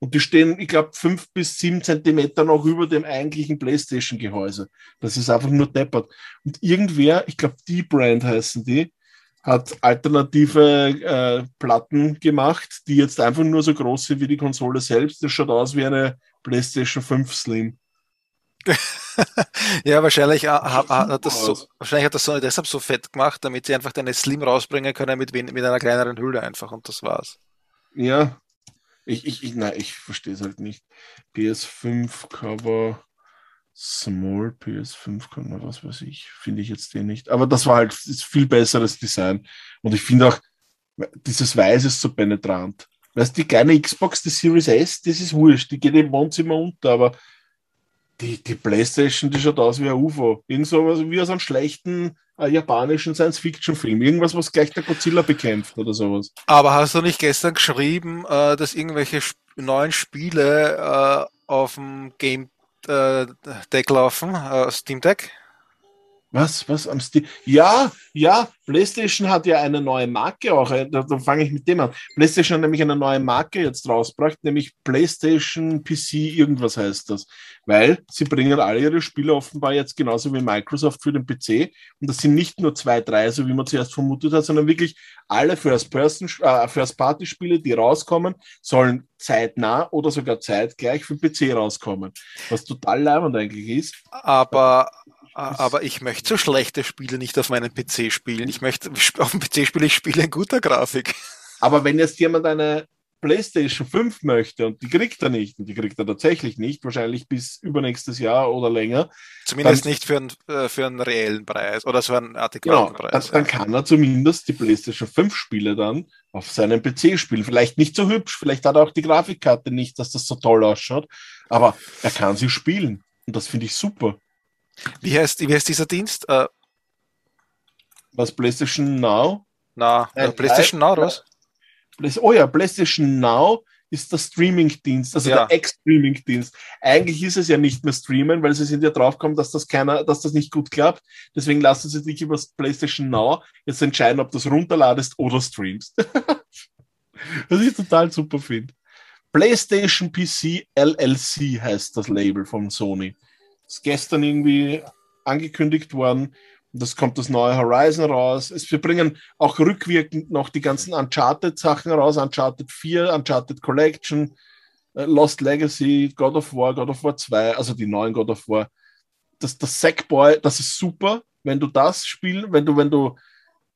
Und die stehen, ich glaube, fünf bis sieben Zentimeter noch über dem eigentlichen PlayStation-Gehäuse. Das ist einfach nur deppert. Und irgendwer, ich glaube, die Brand heißen die, hat alternative äh, Platten gemacht, die jetzt einfach nur so groß sind wie die Konsole selbst. Das schaut aus wie eine PlayStation 5 Slim. ja, wahrscheinlich äh, hat, hat, das so, wahrscheinlich hat das Sony deshalb so fett gemacht, damit sie einfach deine Slim rausbringen können mit, mit einer kleineren Hülle einfach und das war's. Ja, ich, ich, ich, nein, ich verstehe es halt nicht. PS5 Cover, Small PS5 Cover, was weiß ich, finde ich jetzt den nicht. Aber das war halt ist viel besseres Design. Und ich finde auch, dieses Weiß ist so penetrant. Weißt du, die kleine Xbox, die Series S, das ist wurscht, die geht im Wohnzimmer unter, aber die, die Playstation, die schaut aus wie ein UFO. Irgend so wie aus einem schlechten äh, japanischen Science-Fiction-Film. Irgendwas, was gleich der Godzilla bekämpft oder sowas. Aber hast du nicht gestern geschrieben, äh, dass irgendwelche sp neuen Spiele äh, auf dem Game äh, Deck laufen, äh, Steam Deck? Was, was am Steam? Ja, ja, PlayStation hat ja eine neue Marke auch. Äh, da, da fange ich mit dem an. PlayStation hat nämlich eine neue Marke jetzt rausgebracht, nämlich PlayStation PC, irgendwas heißt das. Weil sie bringen alle ihre Spiele offenbar jetzt genauso wie Microsoft für den PC. Und das sind nicht nur zwei, drei, so wie man zuerst vermutet hat, sondern wirklich alle First-Person, äh, First-Party-Spiele, die rauskommen, sollen zeitnah oder sogar zeitgleich für den PC rauskommen. Was total leibend eigentlich ist. Aber aber ich möchte so schlechte Spiele nicht auf meinem PC spielen. Ich möchte auf dem PC spiele ich Spiele in guter Grafik. Aber wenn jetzt jemand eine PlayStation 5 möchte und die kriegt er nicht, und die kriegt er tatsächlich nicht, wahrscheinlich bis übernächstes Jahr oder länger. Zumindest dann, nicht für einen, äh, für einen reellen Preis oder so einen adäquaten genau, Preis. Dann, dann kann er zumindest die PlayStation 5 Spiele dann auf seinem PC spielen. Vielleicht nicht so hübsch, vielleicht hat er auch die Grafikkarte nicht, dass das so toll ausschaut, aber er kann sie spielen. Und das finde ich super. Wie heißt, wie heißt dieser Dienst? Uh, was, PlayStation Now? Na, äh, PlayStation Now, oder was? oh ja, PlayStation Now ist der Streaming-Dienst, also ja. der Ex-Streaming-Dienst. Eigentlich ist es ja nicht mehr streamen, weil sie sind ja draufgekommen, dass das keiner, dass das nicht gut klappt. Deswegen lassen sie dich über PlayStation Now jetzt entscheiden, ob du es runterladest oder streamst. Was ich total super finde. PlayStation PC LLC heißt das Label von Sony. Ist gestern irgendwie angekündigt worden. Das kommt das neue Horizon raus. Es, wir bringen auch rückwirkend noch die ganzen Uncharted-Sachen raus. Uncharted 4, Uncharted Collection, äh, Lost Legacy, God of War, God of War 2, also die neuen God of War. Das, das Sackboy, das ist super, wenn du das spielst, wenn du, wenn du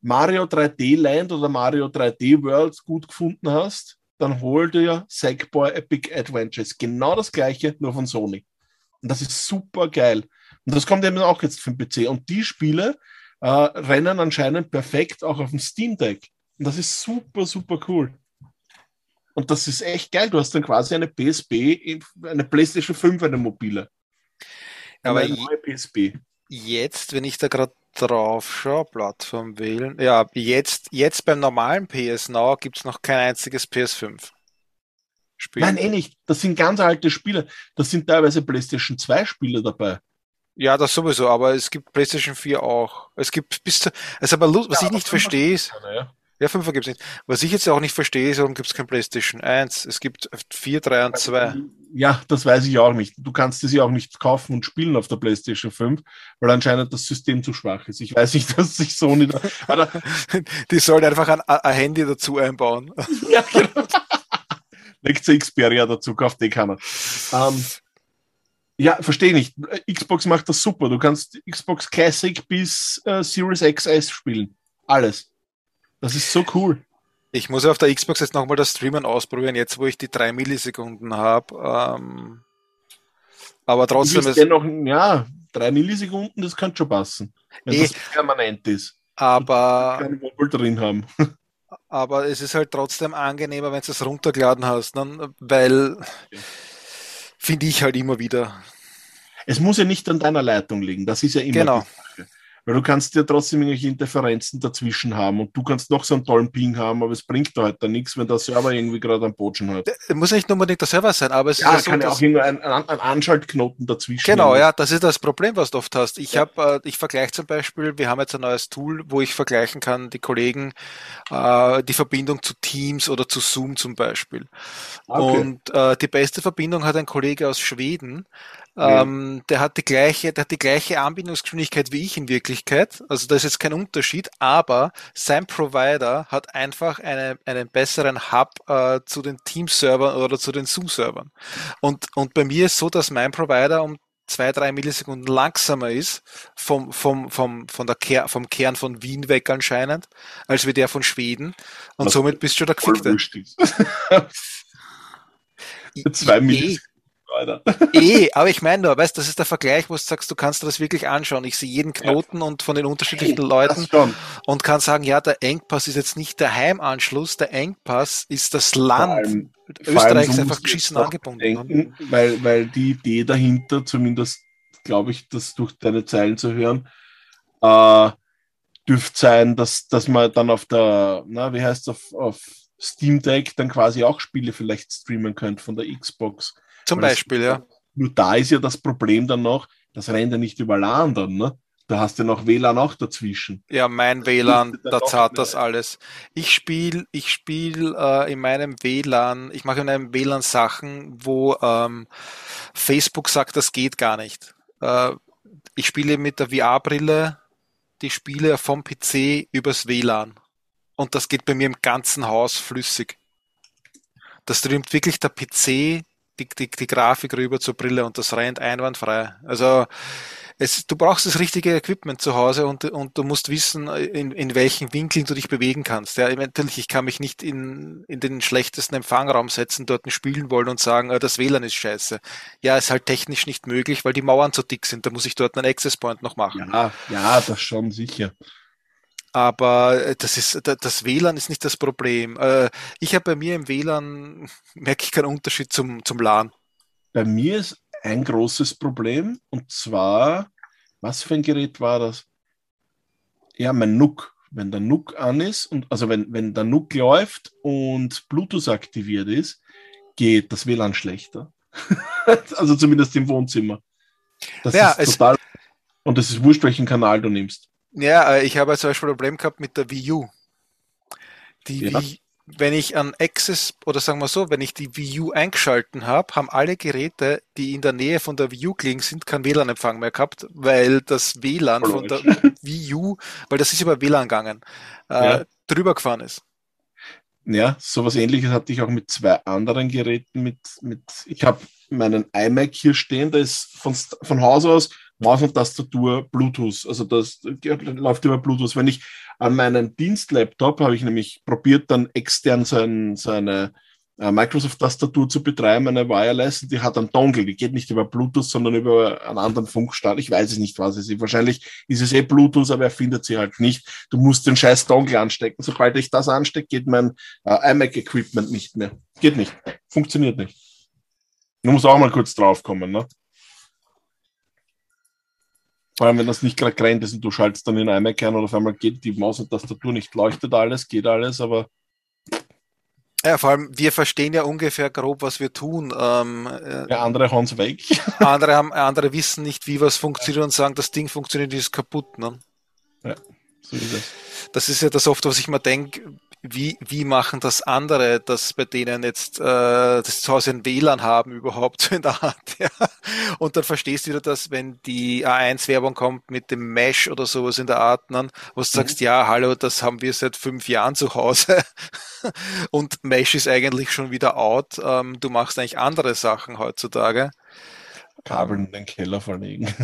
Mario 3D Land oder Mario 3D World gut gefunden hast, dann hol dir Sackboy Epic Adventures. Genau das gleiche, nur von Sony. Und das ist super geil. Und das kommt eben auch jetzt für den PC. Und die Spiele äh, rennen anscheinend perfekt auch auf dem Steam Deck. Und das ist super, super cool. Und das ist echt geil. Du hast dann quasi eine PSP, eine PlayStation 5, eine mobile. Aber eine neue PSP. Jetzt, wenn ich da gerade drauf schaue, Plattform wählen, ja, jetzt, jetzt beim normalen PS Now gibt es noch kein einziges PS5. Spiel. Nein, eh nicht. Das sind ganz alte Spiele. Das sind teilweise PlayStation 2 Spiele dabei. Ja, das sowieso, aber es gibt PlayStation 4 auch. Es gibt bis zu, also aber was ja, ich nicht verstehe ist, ja. ja, 5 gibt es nicht. Was ich jetzt auch nicht verstehe, ist, warum gibt es kein PlayStation 1? Es gibt 4, 3 und 2. Ja, das weiß ich auch nicht. Du kannst es ja auch nicht kaufen und spielen auf der PlayStation 5, weil anscheinend das System zu schwach ist. Ich weiß nicht, dass sich Sony da, Die sollen einfach ein, ein Handy dazu einbauen. ja, genau. Nächste Xperia dazu kauft eh keiner. Ähm, ja, verstehe nicht. Xbox macht das super. Du kannst Xbox Classic bis äh, Series XS spielen. Alles. Das ist so cool. Ich muss auf der Xbox jetzt nochmal das Streamen ausprobieren, jetzt wo ich die drei Millisekunden habe. Ähm, aber trotzdem ist. Dennoch, ja, drei Millisekunden, das kann schon passen. Wenn eh, das permanent ist. Aber. Keine Wobble drin haben. Aber es ist halt trotzdem angenehmer, wenn du es runtergeladen hast, ne? weil. Ja finde ich halt immer wieder. Es muss ja nicht an deiner Leitung liegen, das ist ja immer genau. die Sache. Weil du kannst ja trotzdem irgendwelche Interferenzen dazwischen haben und du kannst noch so einen tollen Ping haben, aber es bringt da halt dann nichts, wenn der Server irgendwie gerade am Boden hat. Äh, muss nicht unbedingt der Server sein, aber es ja, ist ja kann ja auch immer ein, ein, ein, Anschaltknoten dazwischen. Genau, haben. ja, das ist das Problem, was du oft hast. Ich ja. habe, äh, ich vergleiche zum Beispiel, wir haben jetzt ein neues Tool, wo ich vergleichen kann, die Kollegen, äh, die Verbindung zu Teams oder zu Zoom zum Beispiel. Ah, okay. Und äh, die beste Verbindung hat ein Kollege aus Schweden, ähm, der hat die gleiche, der hat die gleiche Anbindungsgeschwindigkeit wie ich in Wirklichkeit. Also da ist jetzt kein Unterschied, aber sein Provider hat einfach eine, einen besseren Hub äh, zu den Team-Servern oder zu den Zoom-Servern. Und, und bei mir ist so, dass mein Provider um zwei, drei Millisekunden langsamer ist vom, vom, vom, von der Ker vom Kern von Wien weg anscheinend, als wie der von Schweden. Und Was somit bist du der Gefickte. zwei Millisekunden. Alter. Eh, aber ich meine nur, weißt, das ist der Vergleich, wo du sagst, du kannst das wirklich anschauen. Ich sehe jeden Knoten ja. und von den unterschiedlichen hey, Leuten und kann sagen, ja, der Engpass ist jetzt nicht der Heimanschluss, der Engpass ist das Land. Allem, Österreich ist einfach geschissen angebunden. Denken, weil, weil die Idee dahinter, zumindest glaube ich, das durch deine Zeilen zu hören, äh, dürfte sein, dass, dass man dann auf der, na, wie heißt es, auf, auf Steam Deck dann quasi auch Spiele vielleicht streamen könnte von der Xbox. Zum Weil Beispiel, das, ja. Nur da ist ja das Problem dann noch, das rennt ja nicht über LAN dann, ne? Da hast du noch WLAN auch dazwischen. Ja, mein WLAN, da zahlt das alles. Ich spiele ich spiel, äh, in meinem WLAN, ich mache in meinem WLAN Sachen, wo ähm, Facebook sagt, das geht gar nicht. Äh, ich spiele mit der VR-Brille die Spiele vom PC übers WLAN. Und das geht bei mir im ganzen Haus flüssig. Das streamt wirklich der PC die, die, die Grafik rüber zur Brille und das rennt einwandfrei. Also es, du brauchst das richtige Equipment zu Hause und, und du musst wissen, in, in welchen Winkeln du dich bewegen kannst. Ja, natürlich, ich kann mich nicht in, in den schlechtesten Empfangraum setzen, dort spielen wollen und sagen, äh, das WLAN ist scheiße. Ja, ist halt technisch nicht möglich, weil die Mauern zu dick sind. Da muss ich dort einen Access Point noch machen. Ja, ja, das schon sicher. Aber äh, das ist das WLAN ist nicht das Problem. Äh, ich habe bei mir im WLAN merke ich keinen Unterschied zum, zum LAN. Bei mir ist ein großes Problem und zwar, was für ein Gerät war das? Ja, mein NUC. Wenn der NUC an ist und also wenn, wenn der NUC läuft und Bluetooth aktiviert ist, geht das WLAN schlechter. also zumindest im Wohnzimmer. Das Ja, ist total. Und es ist wurscht, welchen Kanal du nimmst. Ja, äh, ich habe zum Beispiel ein Problem gehabt mit der Wii U. Die Ja. Wii, wenn ich an Access, oder sagen wir so, wenn ich die Wii U eingeschalten habe, haben alle Geräte, die in der Nähe von der Wii U gelegen sind, keinen WLAN-Empfang mehr gehabt, weil das WLAN von der Wii U, weil das ist über WLAN gegangen, äh, Ja. drüber gefahren ist. Ja, sowas ähnliches hatte ich auch mit zwei anderen Geräten. Mit, mit, ich habe meinen iMac hier stehen, da ist von, von Haus aus Maus und Tastatur Bluetooth. Also das läuft über Bluetooth. Wenn ich an meinen Dienstlaptop habe ich nämlich probiert, dann extern sein, seine äh, Microsoft-Tastatur zu betreiben, eine Wireless, und die hat einen Dongle, die geht nicht über Bluetooth, sondern über einen anderen Funkstand. Ich weiß es nicht, was es ist. Wahrscheinlich ist es eh Bluetooth, aber er findet sie halt nicht. Du musst den scheiß Dongle anstecken. Sobald ich das anstecke, geht mein äh, iMac-Equipment nicht mehr. Geht nicht. Funktioniert nicht. Du musst auch mal kurz draufkommen, ne? Vor allem, wenn das nicht gerade grennt ist und du schaltest dann in iMac ein und auf einmal geht die Maus und Tastatur nicht, leuchtet alles, geht alles, aber Ja, vor allem, wir verstehen ja ungefähr grob, was wir tun. Ähm, äh, der andere hauen weg. andere haben, andere wissen nicht, wie was funktioniert und sagen, das Ding funktioniert, ist kaputt. Ne? So ist es. Das ist ja das oft, was ich mir denke, wie, wie machen das andere, dass bei denen jetzt äh, das zu Hause ein WLAN haben überhaupt so in der Art. Ja. Und dann verstehst du wieder, dass wenn die A1-Werbung kommt mit dem Mesh oder sowas in der Art, ne, wo du sagst, ja, hallo, das haben wir seit fünf Jahren zu Hause. Und Mesh ist eigentlich schon wieder out. Ähm, du machst eigentlich andere Sachen heutzutage. Kabel in den Keller verlegen.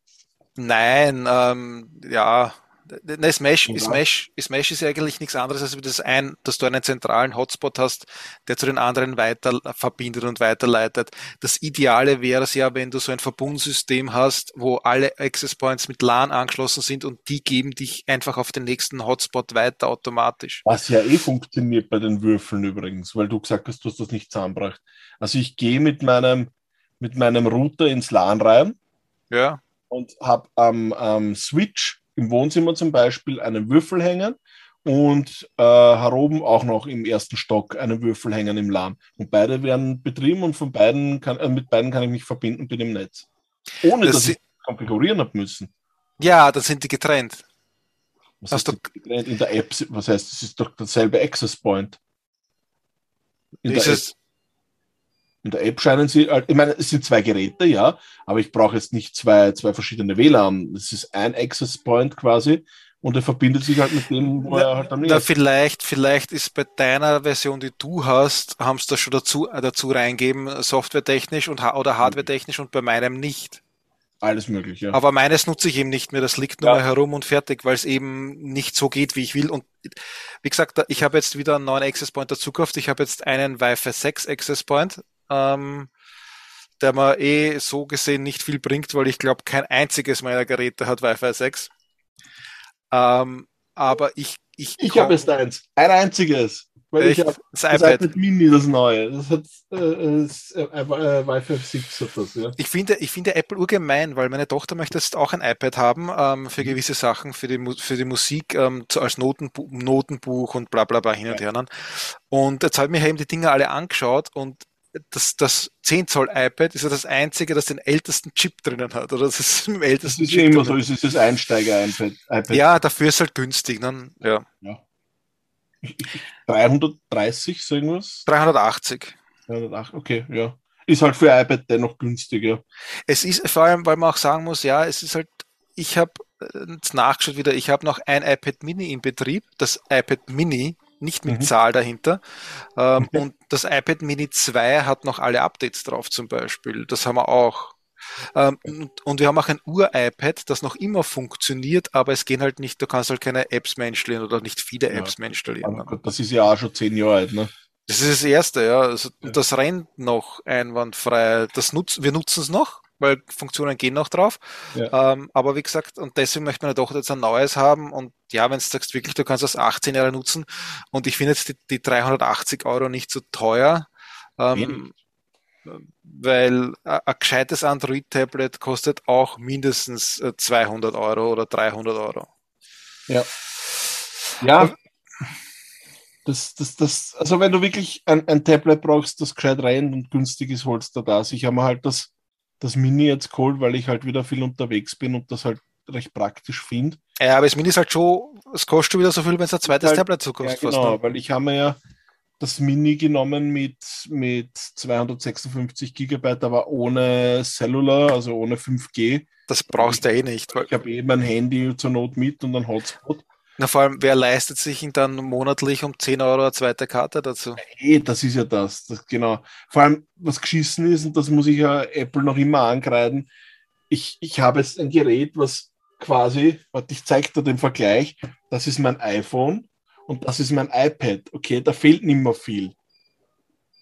Nein, ähm, ja, ne, Smash, Ja. Smash, Smash ist eigentlich nichts anderes, als das ein, dass du einen zentralen Hotspot hast, der zu den anderen weiter verbindet und weiterleitet. Das Ideale wäre es ja, wenn du so ein Verbundsystem hast, wo alle Access Points mit LAN angeschlossen sind und die geben dich einfach auf den nächsten Hotspot weiter automatisch. Was ja eh funktioniert bei den Würfeln übrigens, weil du gesagt hast, du hast das nicht zusammengebracht. Also ich gehe mit meinem, mit meinem Router ins LAN rein Ja, und habe am am Switch im Wohnzimmer zum Beispiel einen Würfel hängen und äh, heroben auch noch im ersten Stock einen Würfel hängen im LAN. Und beide werden betrieben und von beiden kann, äh, mit beiden kann ich mich verbinden mit dem Netz. Ohne Das dass ich konfigurieren habe müssen. ja, dann sind die getrennt. Was Hast heißt getrennt in der App? Was heißt, es ist doch derselbe Access Point. In der Ist App es, In der App scheinen sie, halt- ich meine, es sind zwei Geräte, ja, aber ich brauche jetzt nicht zwei, zwei verschiedene WLAN. Es ist ein Access Point quasi und er verbindet sich halt mit dem, wo er halt am Na, nächsten vielleicht, vielleicht ist bei deiner Version, die du hast, haben sie das schon dazu, äh, dazu reingeben, softwaretechnisch und, oder hardwaretechnisch und bei meinem nicht. alles möglich, ja. Aber meines nutze ich eben nicht mehr, das liegt nur Ja. mal herum und fertig, weil es eben nicht so geht, wie ich will. Und wie gesagt, ich habe jetzt wieder einen neuen Access Point dazu gekauft. Ich habe jetzt einen Wi-Fi 6 Access Point, ähm, der mir eh so gesehen nicht viel bringt, weil ich glaube, kein einziges meiner Geräte hat Wi-Fi 6. Ähm, aber ich, ich, Ich habe jetzt eins, ein einziges. Weil ich habe das das iPad. iPad Mini, das neue. Das hat äh, äh, äh, äh, Wi-Fi 6 hat das, ja. Ich finde, ich finde Apple urgemein, weil meine Tochter möchte jetzt auch ein iPad haben ähm, für gewisse Sachen, für die, für die Musik ähm, als Notenbu Notenbuch und bla bla bla hin und her. ne? Und jetzt habe ich mir eben die Dinge alle angeschaut und das, das 10 Zoll iPad ist ja das einzige, das den ältesten Chip drinnen hat. Oder das ist mit dem Das ältesten ist Chip ja immer so, drinnen. es ist das Einsteiger-iPad. iPad. Ja, dafür ist halt günstig. Ne? Ja. 330, so irgendwas? 380. 308, okay, ja. Ist halt für iPad dennoch günstiger. Es ist vor allem, weil man auch sagen muss, ja, es ist halt, ich habe jetzt nachgeschaut wieder, ich habe noch ein iPad Mini in Betrieb, das iPad Mini, nicht mit Mhm. Zahl dahinter. Ähm, Okay. Und das iPad Mini 2 hat noch alle Updates drauf zum Beispiel. Das haben wir auch. Ähm, und, und wir haben auch ein Ur-iPad, das noch immer funktioniert, aber es gehen halt nicht, du kannst halt keine Apps mehr installieren oder nicht viele Ja. Apps mehr installieren. Gut, das ist ja auch schon zehn Jahre alt, ne? Das ist das erste, ja. Also, Ja. Das rennt noch einwandfrei. Das nutz, wir nutzen es noch, weil Funktionen gehen noch drauf. Ja. Ähm, aber wie gesagt, und deswegen möchte man doch jetzt ein neues haben. Und ja, wenn du sagst wirklich, du kannst das 18 Jahre nutzen. Und ich finde jetzt die, die 380 Euro nicht so teuer. Ähm, weil ein ein gescheites Android-Tablet kostet auch mindestens äh, 200 Euro oder 300 Euro. Ja. Ja. Das, das, das, also wenn du wirklich ein, ein Tablet brauchst, das gescheit rennt und günstig ist, holst du das. Ich habe mir halt das, das Mini jetzt geholt, weil ich halt wieder viel unterwegs bin und das halt recht praktisch finde. Ja, aber das Mini ist halt schon, es kostet schon wieder so viel, wenn es ein zweites Halt- Tablet so Ja, kostet. genau, fast, ne? weil ich habe mir ja das Mini genommen mit, mit 256 Gigabyte, aber ohne Cellular, also ohne 5G. Das brauchst du eh nicht. Ich habe eben mein Handy zur Not mit und einen Hotspot. Na, vor allem, wer leistet sich ihn dann monatlich um 10 Euro eine zweite Karte dazu? Eh, das ist ja das, das. Genau. Vor allem, was geschissen ist, und das muss ich ja Apple noch immer ankreiden, ich, ich habe jetzt ein Gerät, was quasi, warte, ich zeige dir den Vergleich, das ist mein iPhone und das ist mein iPad. Okay, da fehlt nicht mehr viel.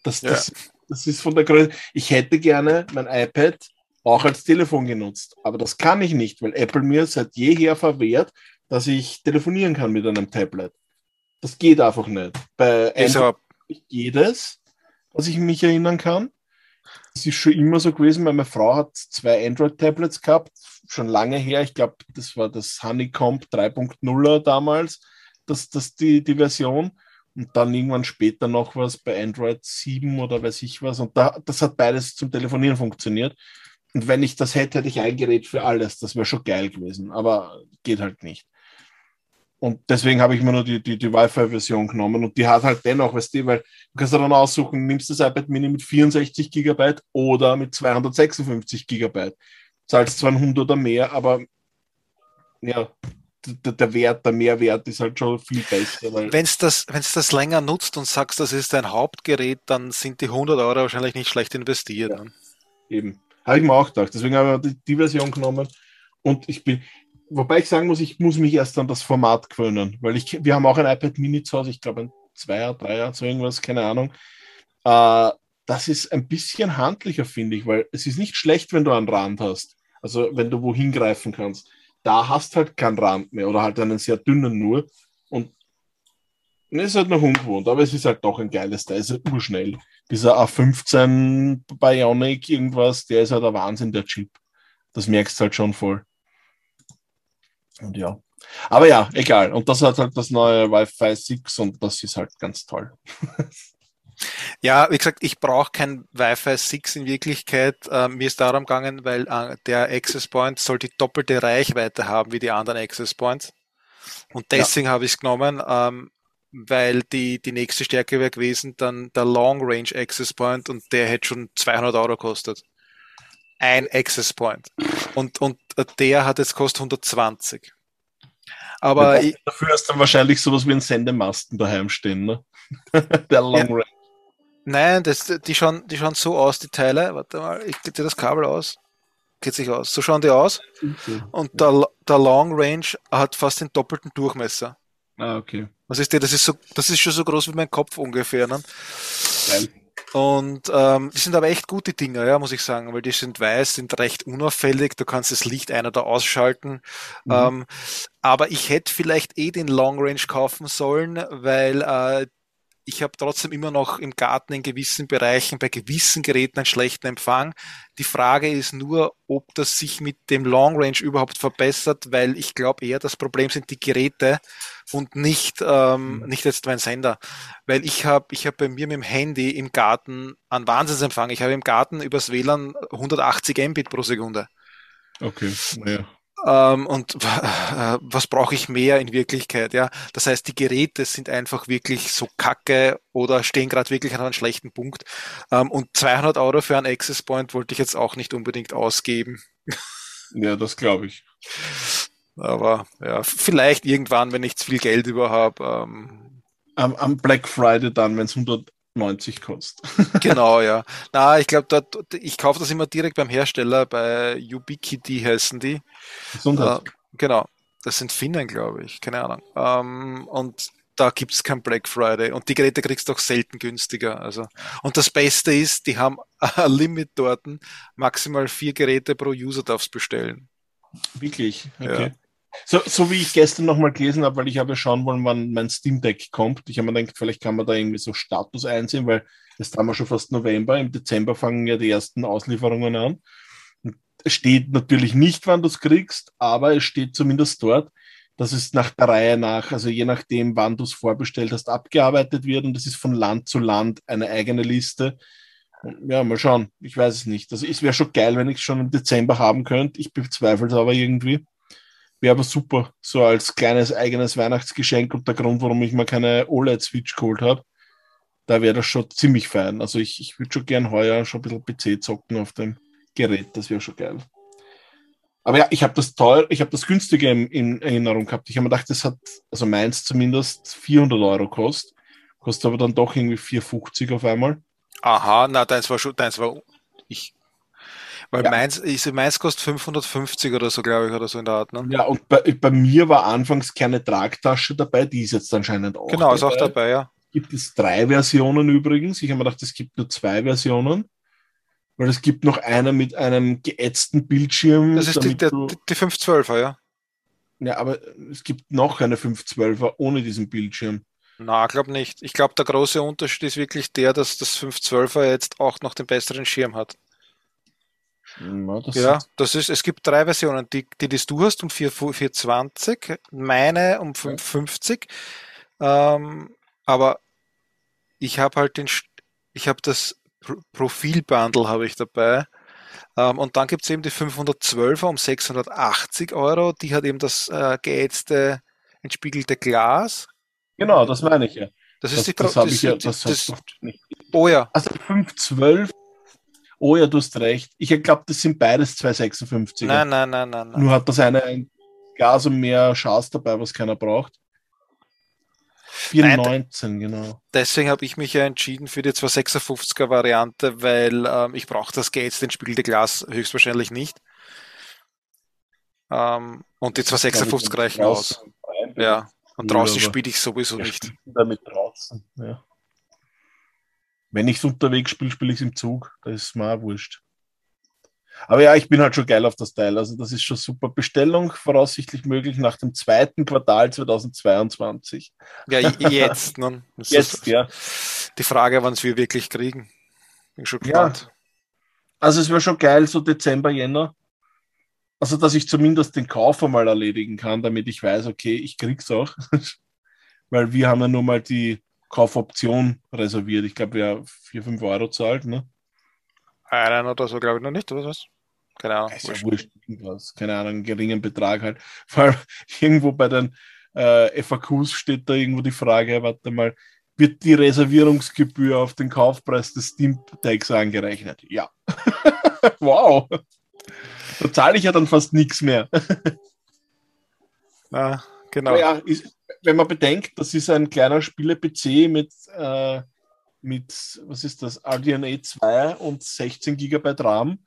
Das, Ja. das, das ist von der Größe. Ich hätte gerne mein iPad auch als Telefon genutzt, aber das kann ich nicht, weil Apple mir seit jeher verwehrt, dass ich telefonieren kann mit einem Tablet. Das geht einfach nicht. Bei Ist Android aber, geht es, was ich mich erinnern kann. Es ist schon immer so gewesen, weil meine Frau hat zwei Android-Tablets gehabt, schon lange her. Ich glaube, das war das Honeycomb 3.0er damals, das, das die, die Version. Und dann irgendwann später noch was bei Android 7 oder weiß ich was. Und da, das hat beides zum Telefonieren funktioniert. Und wenn ich das hätte, hätte ich ein Gerät für alles. Das wäre schon geil gewesen. Aber geht halt nicht. Und deswegen habe ich mir nur die, die, die Wi-Fi-Version genommen und die hat halt dennoch, weißt du, weil du kannst dann aussuchen, nimmst das iPad Mini mit 64 Gigabyte oder mit 256 Gigabyte. Zahlst zwar ein Hund oder mehr, aber ja, der, der Wert, der Mehrwert ist halt schon viel besser. Wenn es das, wenn's das länger nutzt und sagst, das ist dein Hauptgerät, dann sind die 100 Euro wahrscheinlich nicht schlecht investiert. Ja. ne? Eben. Habe ich mir auch gedacht. Deswegen habe ich die, die Version genommen. Und ich bin, wobei ich sagen muss, ich muss mich erst an das Format gewöhnen, weil ich, wir haben auch ein iPad Mini zu Hause, ich glaube ein Zweier, Dreier, so irgendwas, keine Ahnung. Äh, das ist ein bisschen handlicher, finde ich, weil es ist nicht schlecht, wenn du einen Rand hast. Also wenn du wohin greifen kannst. Da hast halt keinen Rand mehr oder halt einen sehr dünnen nur. Und es ist halt noch ungewohnt, aber es ist halt doch ein geiles Teil, es ist halt urschnell dieser A15 Bionic irgendwas, der ist halt der Wahnsinn, der Chip. Das merkst du halt schon voll. Und ja. Aber ja, egal. Und das hat halt das neue Wi-Fi 6 und das ist halt ganz toll. Ja, wie gesagt, ich brauche kein Wi-Fi 6 in Wirklichkeit. Äh, mir ist darum gegangen, weil äh, der Access Point soll die doppelte Reichweite haben wie die anderen Access Points. Und deswegen habe ich es genommen, ähm, weil die, die nächste Stärke wäre gewesen, dann der Long Range Access Point und der hätte schon 200 Euro kostet. Ein Access Point. Und, und der hat jetzt kostet 120. Aber ich, Dafür hast du dann wahrscheinlich sowas wie einen Sendemasten daheim stehen, ne? der Long. Range. Nein, das, die, schauen, die schauen so aus, die Teile. Warte mal, ich gebe dir das Kabel aus. Geht sich aus. So schauen die aus. Und der, der Long Range hat fast den doppelten Durchmesser. Ah, okay. Was ist der? Das ist so, das ist schon so groß wie mein Kopf ungefähr. Ne? Geil. Und ähm, die sind aber echt gute Dinger, ja, muss ich sagen, weil die sind weiß, sind recht unauffällig. Du kannst das Licht ein- oder ausschalten. Mhm. Ähm, aber ich hätte vielleicht eh den Long Range kaufen sollen, weil äh, ich habe trotzdem immer noch im Garten in gewissen Bereichen bei gewissen Geräten einen schlechten Empfang. Die Frage ist nur, ob das sich mit dem Long Range überhaupt verbessert, weil ich glaube eher das Problem sind die Geräte und nicht ähm, nicht jetzt mein Sender, weil ich habe ich habe bei mir mit dem Handy im Garten einen Wahnsinnsempfang. Ich habe im Garten übers WLAN 180 Mbit pro Sekunde. Okay. Naja. Ähm, und äh, was brauche ich mehr in Wirklichkeit? Ja, das heißt, die Geräte sind einfach wirklich so kacke oder stehen gerade wirklich an einem schlechten Punkt. Ähm, und 200 Euro für einen Access Point wollte ich jetzt auch nicht unbedingt ausgeben. Ja, das glaube ich. Aber ja, vielleicht irgendwann, wenn ich zu viel Geld über habe. Ähm, Am, am Black Friday dann, wenn es 100 90 kostet. Genau, ja. Na, ich glaube, dort, ich kaufe das immer direkt beim Hersteller, bei Ubiquiti heißen die. Gesundheit. Äh, genau. Das sind Finnen, glaube ich. Keine Ahnung. Ähm, und da gibt's kein Black Friday. Und die Geräte kriegst du auch selten günstiger. Also. Und das Beste ist, die haben ein Limit dort. Maximal vier Geräte pro User darfst bestellen. Wirklich? Okay. Ja. So, so wie ich gestern nochmal gelesen habe, weil ich habe schauen wollen, wann mein Steam Deck kommt. Ich habe mir gedacht, vielleicht kann man da irgendwie so Status einsehen, weil jetzt haben wir schon fast November. Im Dezember fangen ja die ersten Auslieferungen an. Und es steht natürlich nicht, wann du es kriegst, aber es steht zumindest dort, dass es nach der Reihe nach, also je nachdem, wann du es vorbestellt hast, abgearbeitet wird. Und das ist von Land zu Land eine eigene Liste. Ja, mal schauen. Ich weiß es nicht. Also es wäre schon geil, wenn ich es schon im Dezember haben könnte. Ich bezweifle es aber irgendwie. Wäre aber super, so als kleines eigenes Weihnachtsgeschenk und der Grund, warum ich mir keine OLED-Switch geholt habe. Da wäre das schon ziemlich fein. Also ich, ich würde schon gern heuer schon ein bisschen PC zocken auf dem Gerät. Das wäre schon geil. Aber ja, ich habe das teuer, ich habe das günstige in, in, Erinnerung gehabt. Ich habe mir gedacht, das hat, also meins zumindest 400 Euro kostet. Kostet aber dann doch irgendwie 450 auf einmal. Aha, na, deins war schon, deins war, ich, weil ja. meins, ich, meins kostet 550 oder so, glaube ich, oder so in der Art. Ne? Ja, und bei, bei, mir war anfangs keine Tragtasche dabei, die ist jetzt anscheinend auch Genau, dabei. ist auch dabei, ja. Gibt es drei Versionen übrigens. Ich habe mir gedacht, es gibt nur zwei Versionen. Weil es gibt noch eine mit einem geätzten Bildschirm. Das ist die, der, du... die 512er, ja. Ja, aber es gibt noch eine 512er ohne diesen Bildschirm. Na, glaube nicht. Ich glaube, der große Unterschied ist wirklich der, dass das 512er jetzt auch noch den besseren Schirm hat. Na, das ja, das ist, es gibt drei Versionen. Die, die, die du hast um 4, 420, meine um 550. Ähm, aber ich habe halt den, ich habe das Profilbundle habe ich dabei. Ähm, und dann gibt es eben die 512er um 680 Euro. Die hat eben das äh, geätzte, entspiegelte Glas. Genau, das meine ich ja. Das ist das, die Pro das, das, ja, das, das nicht. Oh ja. Also 512 Oh ja, du hast recht. Ich glaube, das sind beides 256. Nein, nein, nein, nein, nein. Nur hat das eine ein Gas und mehr Schaß dabei, was keiner braucht. 419, genau. Deswegen habe ich mich ja entschieden für die 256er Variante, weil ähm, ich brauche das Gates, den spiegelte Glas höchstwahrscheinlich nicht. Ähm, und die 256 reichen aus. Ja, und draußen spiele ich sowieso nicht. Damit draußen, ja. Wenn ich es unterwegs spiele, spiele ich es im Zug. Das ist mir auch wurscht. Aber ja, ich bin halt schon geil auf das Teil. Also das ist schon super. Bestellung voraussichtlich möglich nach dem zweiten Quartal 2022. Ja, jetzt. Ne? jetzt, ja. Die Frage, wann es wir wirklich kriegen. Bin schon gespannt. Ja. Also es wäre schon geil, so Dezember, Jänner. Also, dass ich zumindest den Kauf einmal erledigen kann, damit ich weiß, okay, ich krieg's auch. Weil wir haben ja nur mal die Kaufoption reserviert. Ich glaube, wer 4, 5 Euro zahlt, ne? Einen oder so, glaube ich, noch nicht, oder was? Keine Ahnung. Ist ja wurscht, irgendwas. Keine Ahnung, geringen Betrag halt. Vor allem irgendwo bei den äh, FAQs steht da irgendwo die Frage, warte mal, wird die Reservierungsgebühr auf den Kaufpreis des Steam Decks angerechnet? Ja. wow. Da zahle ich ja dann fast nichts mehr. Na, genau. Ja, ist, wenn man bedenkt, das ist ein kleiner Spiele-PC mit, äh, mit, was ist das, RDNA 2 und 16 GB RAM,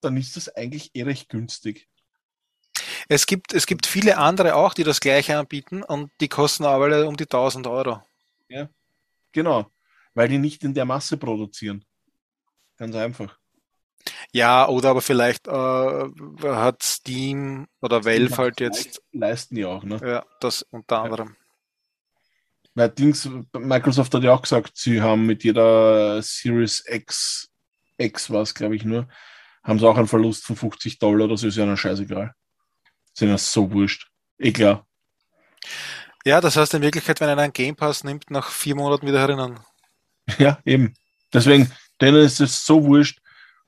dann ist das eigentlich eh recht günstig. Es gibt, es gibt viele andere auch, die das gleiche anbieten und die kosten aber alle um die 1000 Euro. Ja, genau, weil die nicht in der Masse produzieren. Ganz einfach. Ja, oder aber vielleicht äh, hat Steam oder Valve halt jetzt. Leisten die auch, ne? Ja, das unter anderem. Weil Dings, Microsoft hat ja auch gesagt, sie haben mit jeder Series X, X war es, glaube ich, nur, haben sie auch einen Verlust von 50 Dollar oder so, ist ja dann scheißegal. Sind ja so wurscht. Eh klar. Ja, das heißt in Wirklichkeit, wenn einer einen Game Pass nimmt, nach vier Monaten wieder erinnern. Ja, eben. Deswegen, denen ist es so wurscht,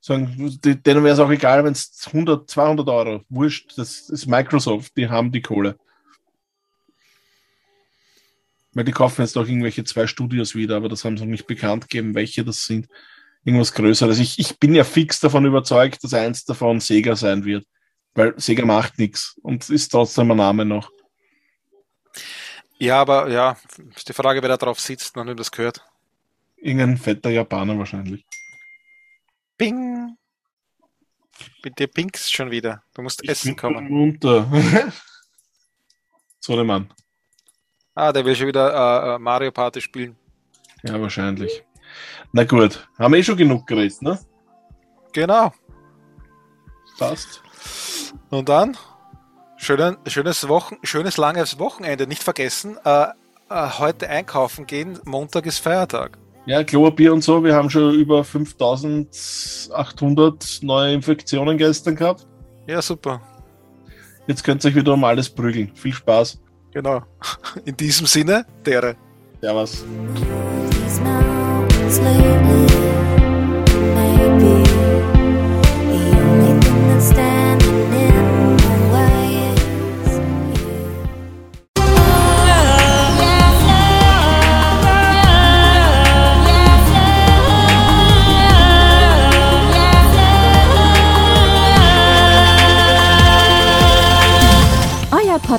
sagen, denen wäre es auch egal, wenn es 100, 200 Euro, wurscht, das ist Microsoft, die haben die Kohle. Weil die kaufen jetzt auch irgendwelche zwei Studios wieder, aber das haben sie noch nicht bekannt gegeben, welche das sind. Irgendwas Größeres. Ich, ich bin ja fix davon überzeugt, dass eins davon Sega sein wird. Weil Sega macht nichts und ist trotzdem ein Name noch. Ja, aber ja, ist die Frage, wer da drauf sitzt wem das gehört. Irgendein fetter Japaner wahrscheinlich. Bing! Bitte pinkst schon wieder. Du musst Ich essen bin kommen. Runter. so der Mann. Ah, der will schon wieder äh, äh, Mario Party spielen. Ja, wahrscheinlich. Na gut, haben wir eh schon genug geredet, ne? Genau. Passt. Und dann schönen, schönes Wochen, schönes langes Wochenende. Nicht vergessen, äh, äh, heute einkaufen gehen. Montag ist Feiertag. Ja, Klopapier und so, wir haben schon über 5800 neue Infektionen gestern gehabt. Ja, super. Jetzt könnt ihr euch wieder um alles prügeln. Viel Spaß. Genau. In diesem Sinne, dere. Servus. These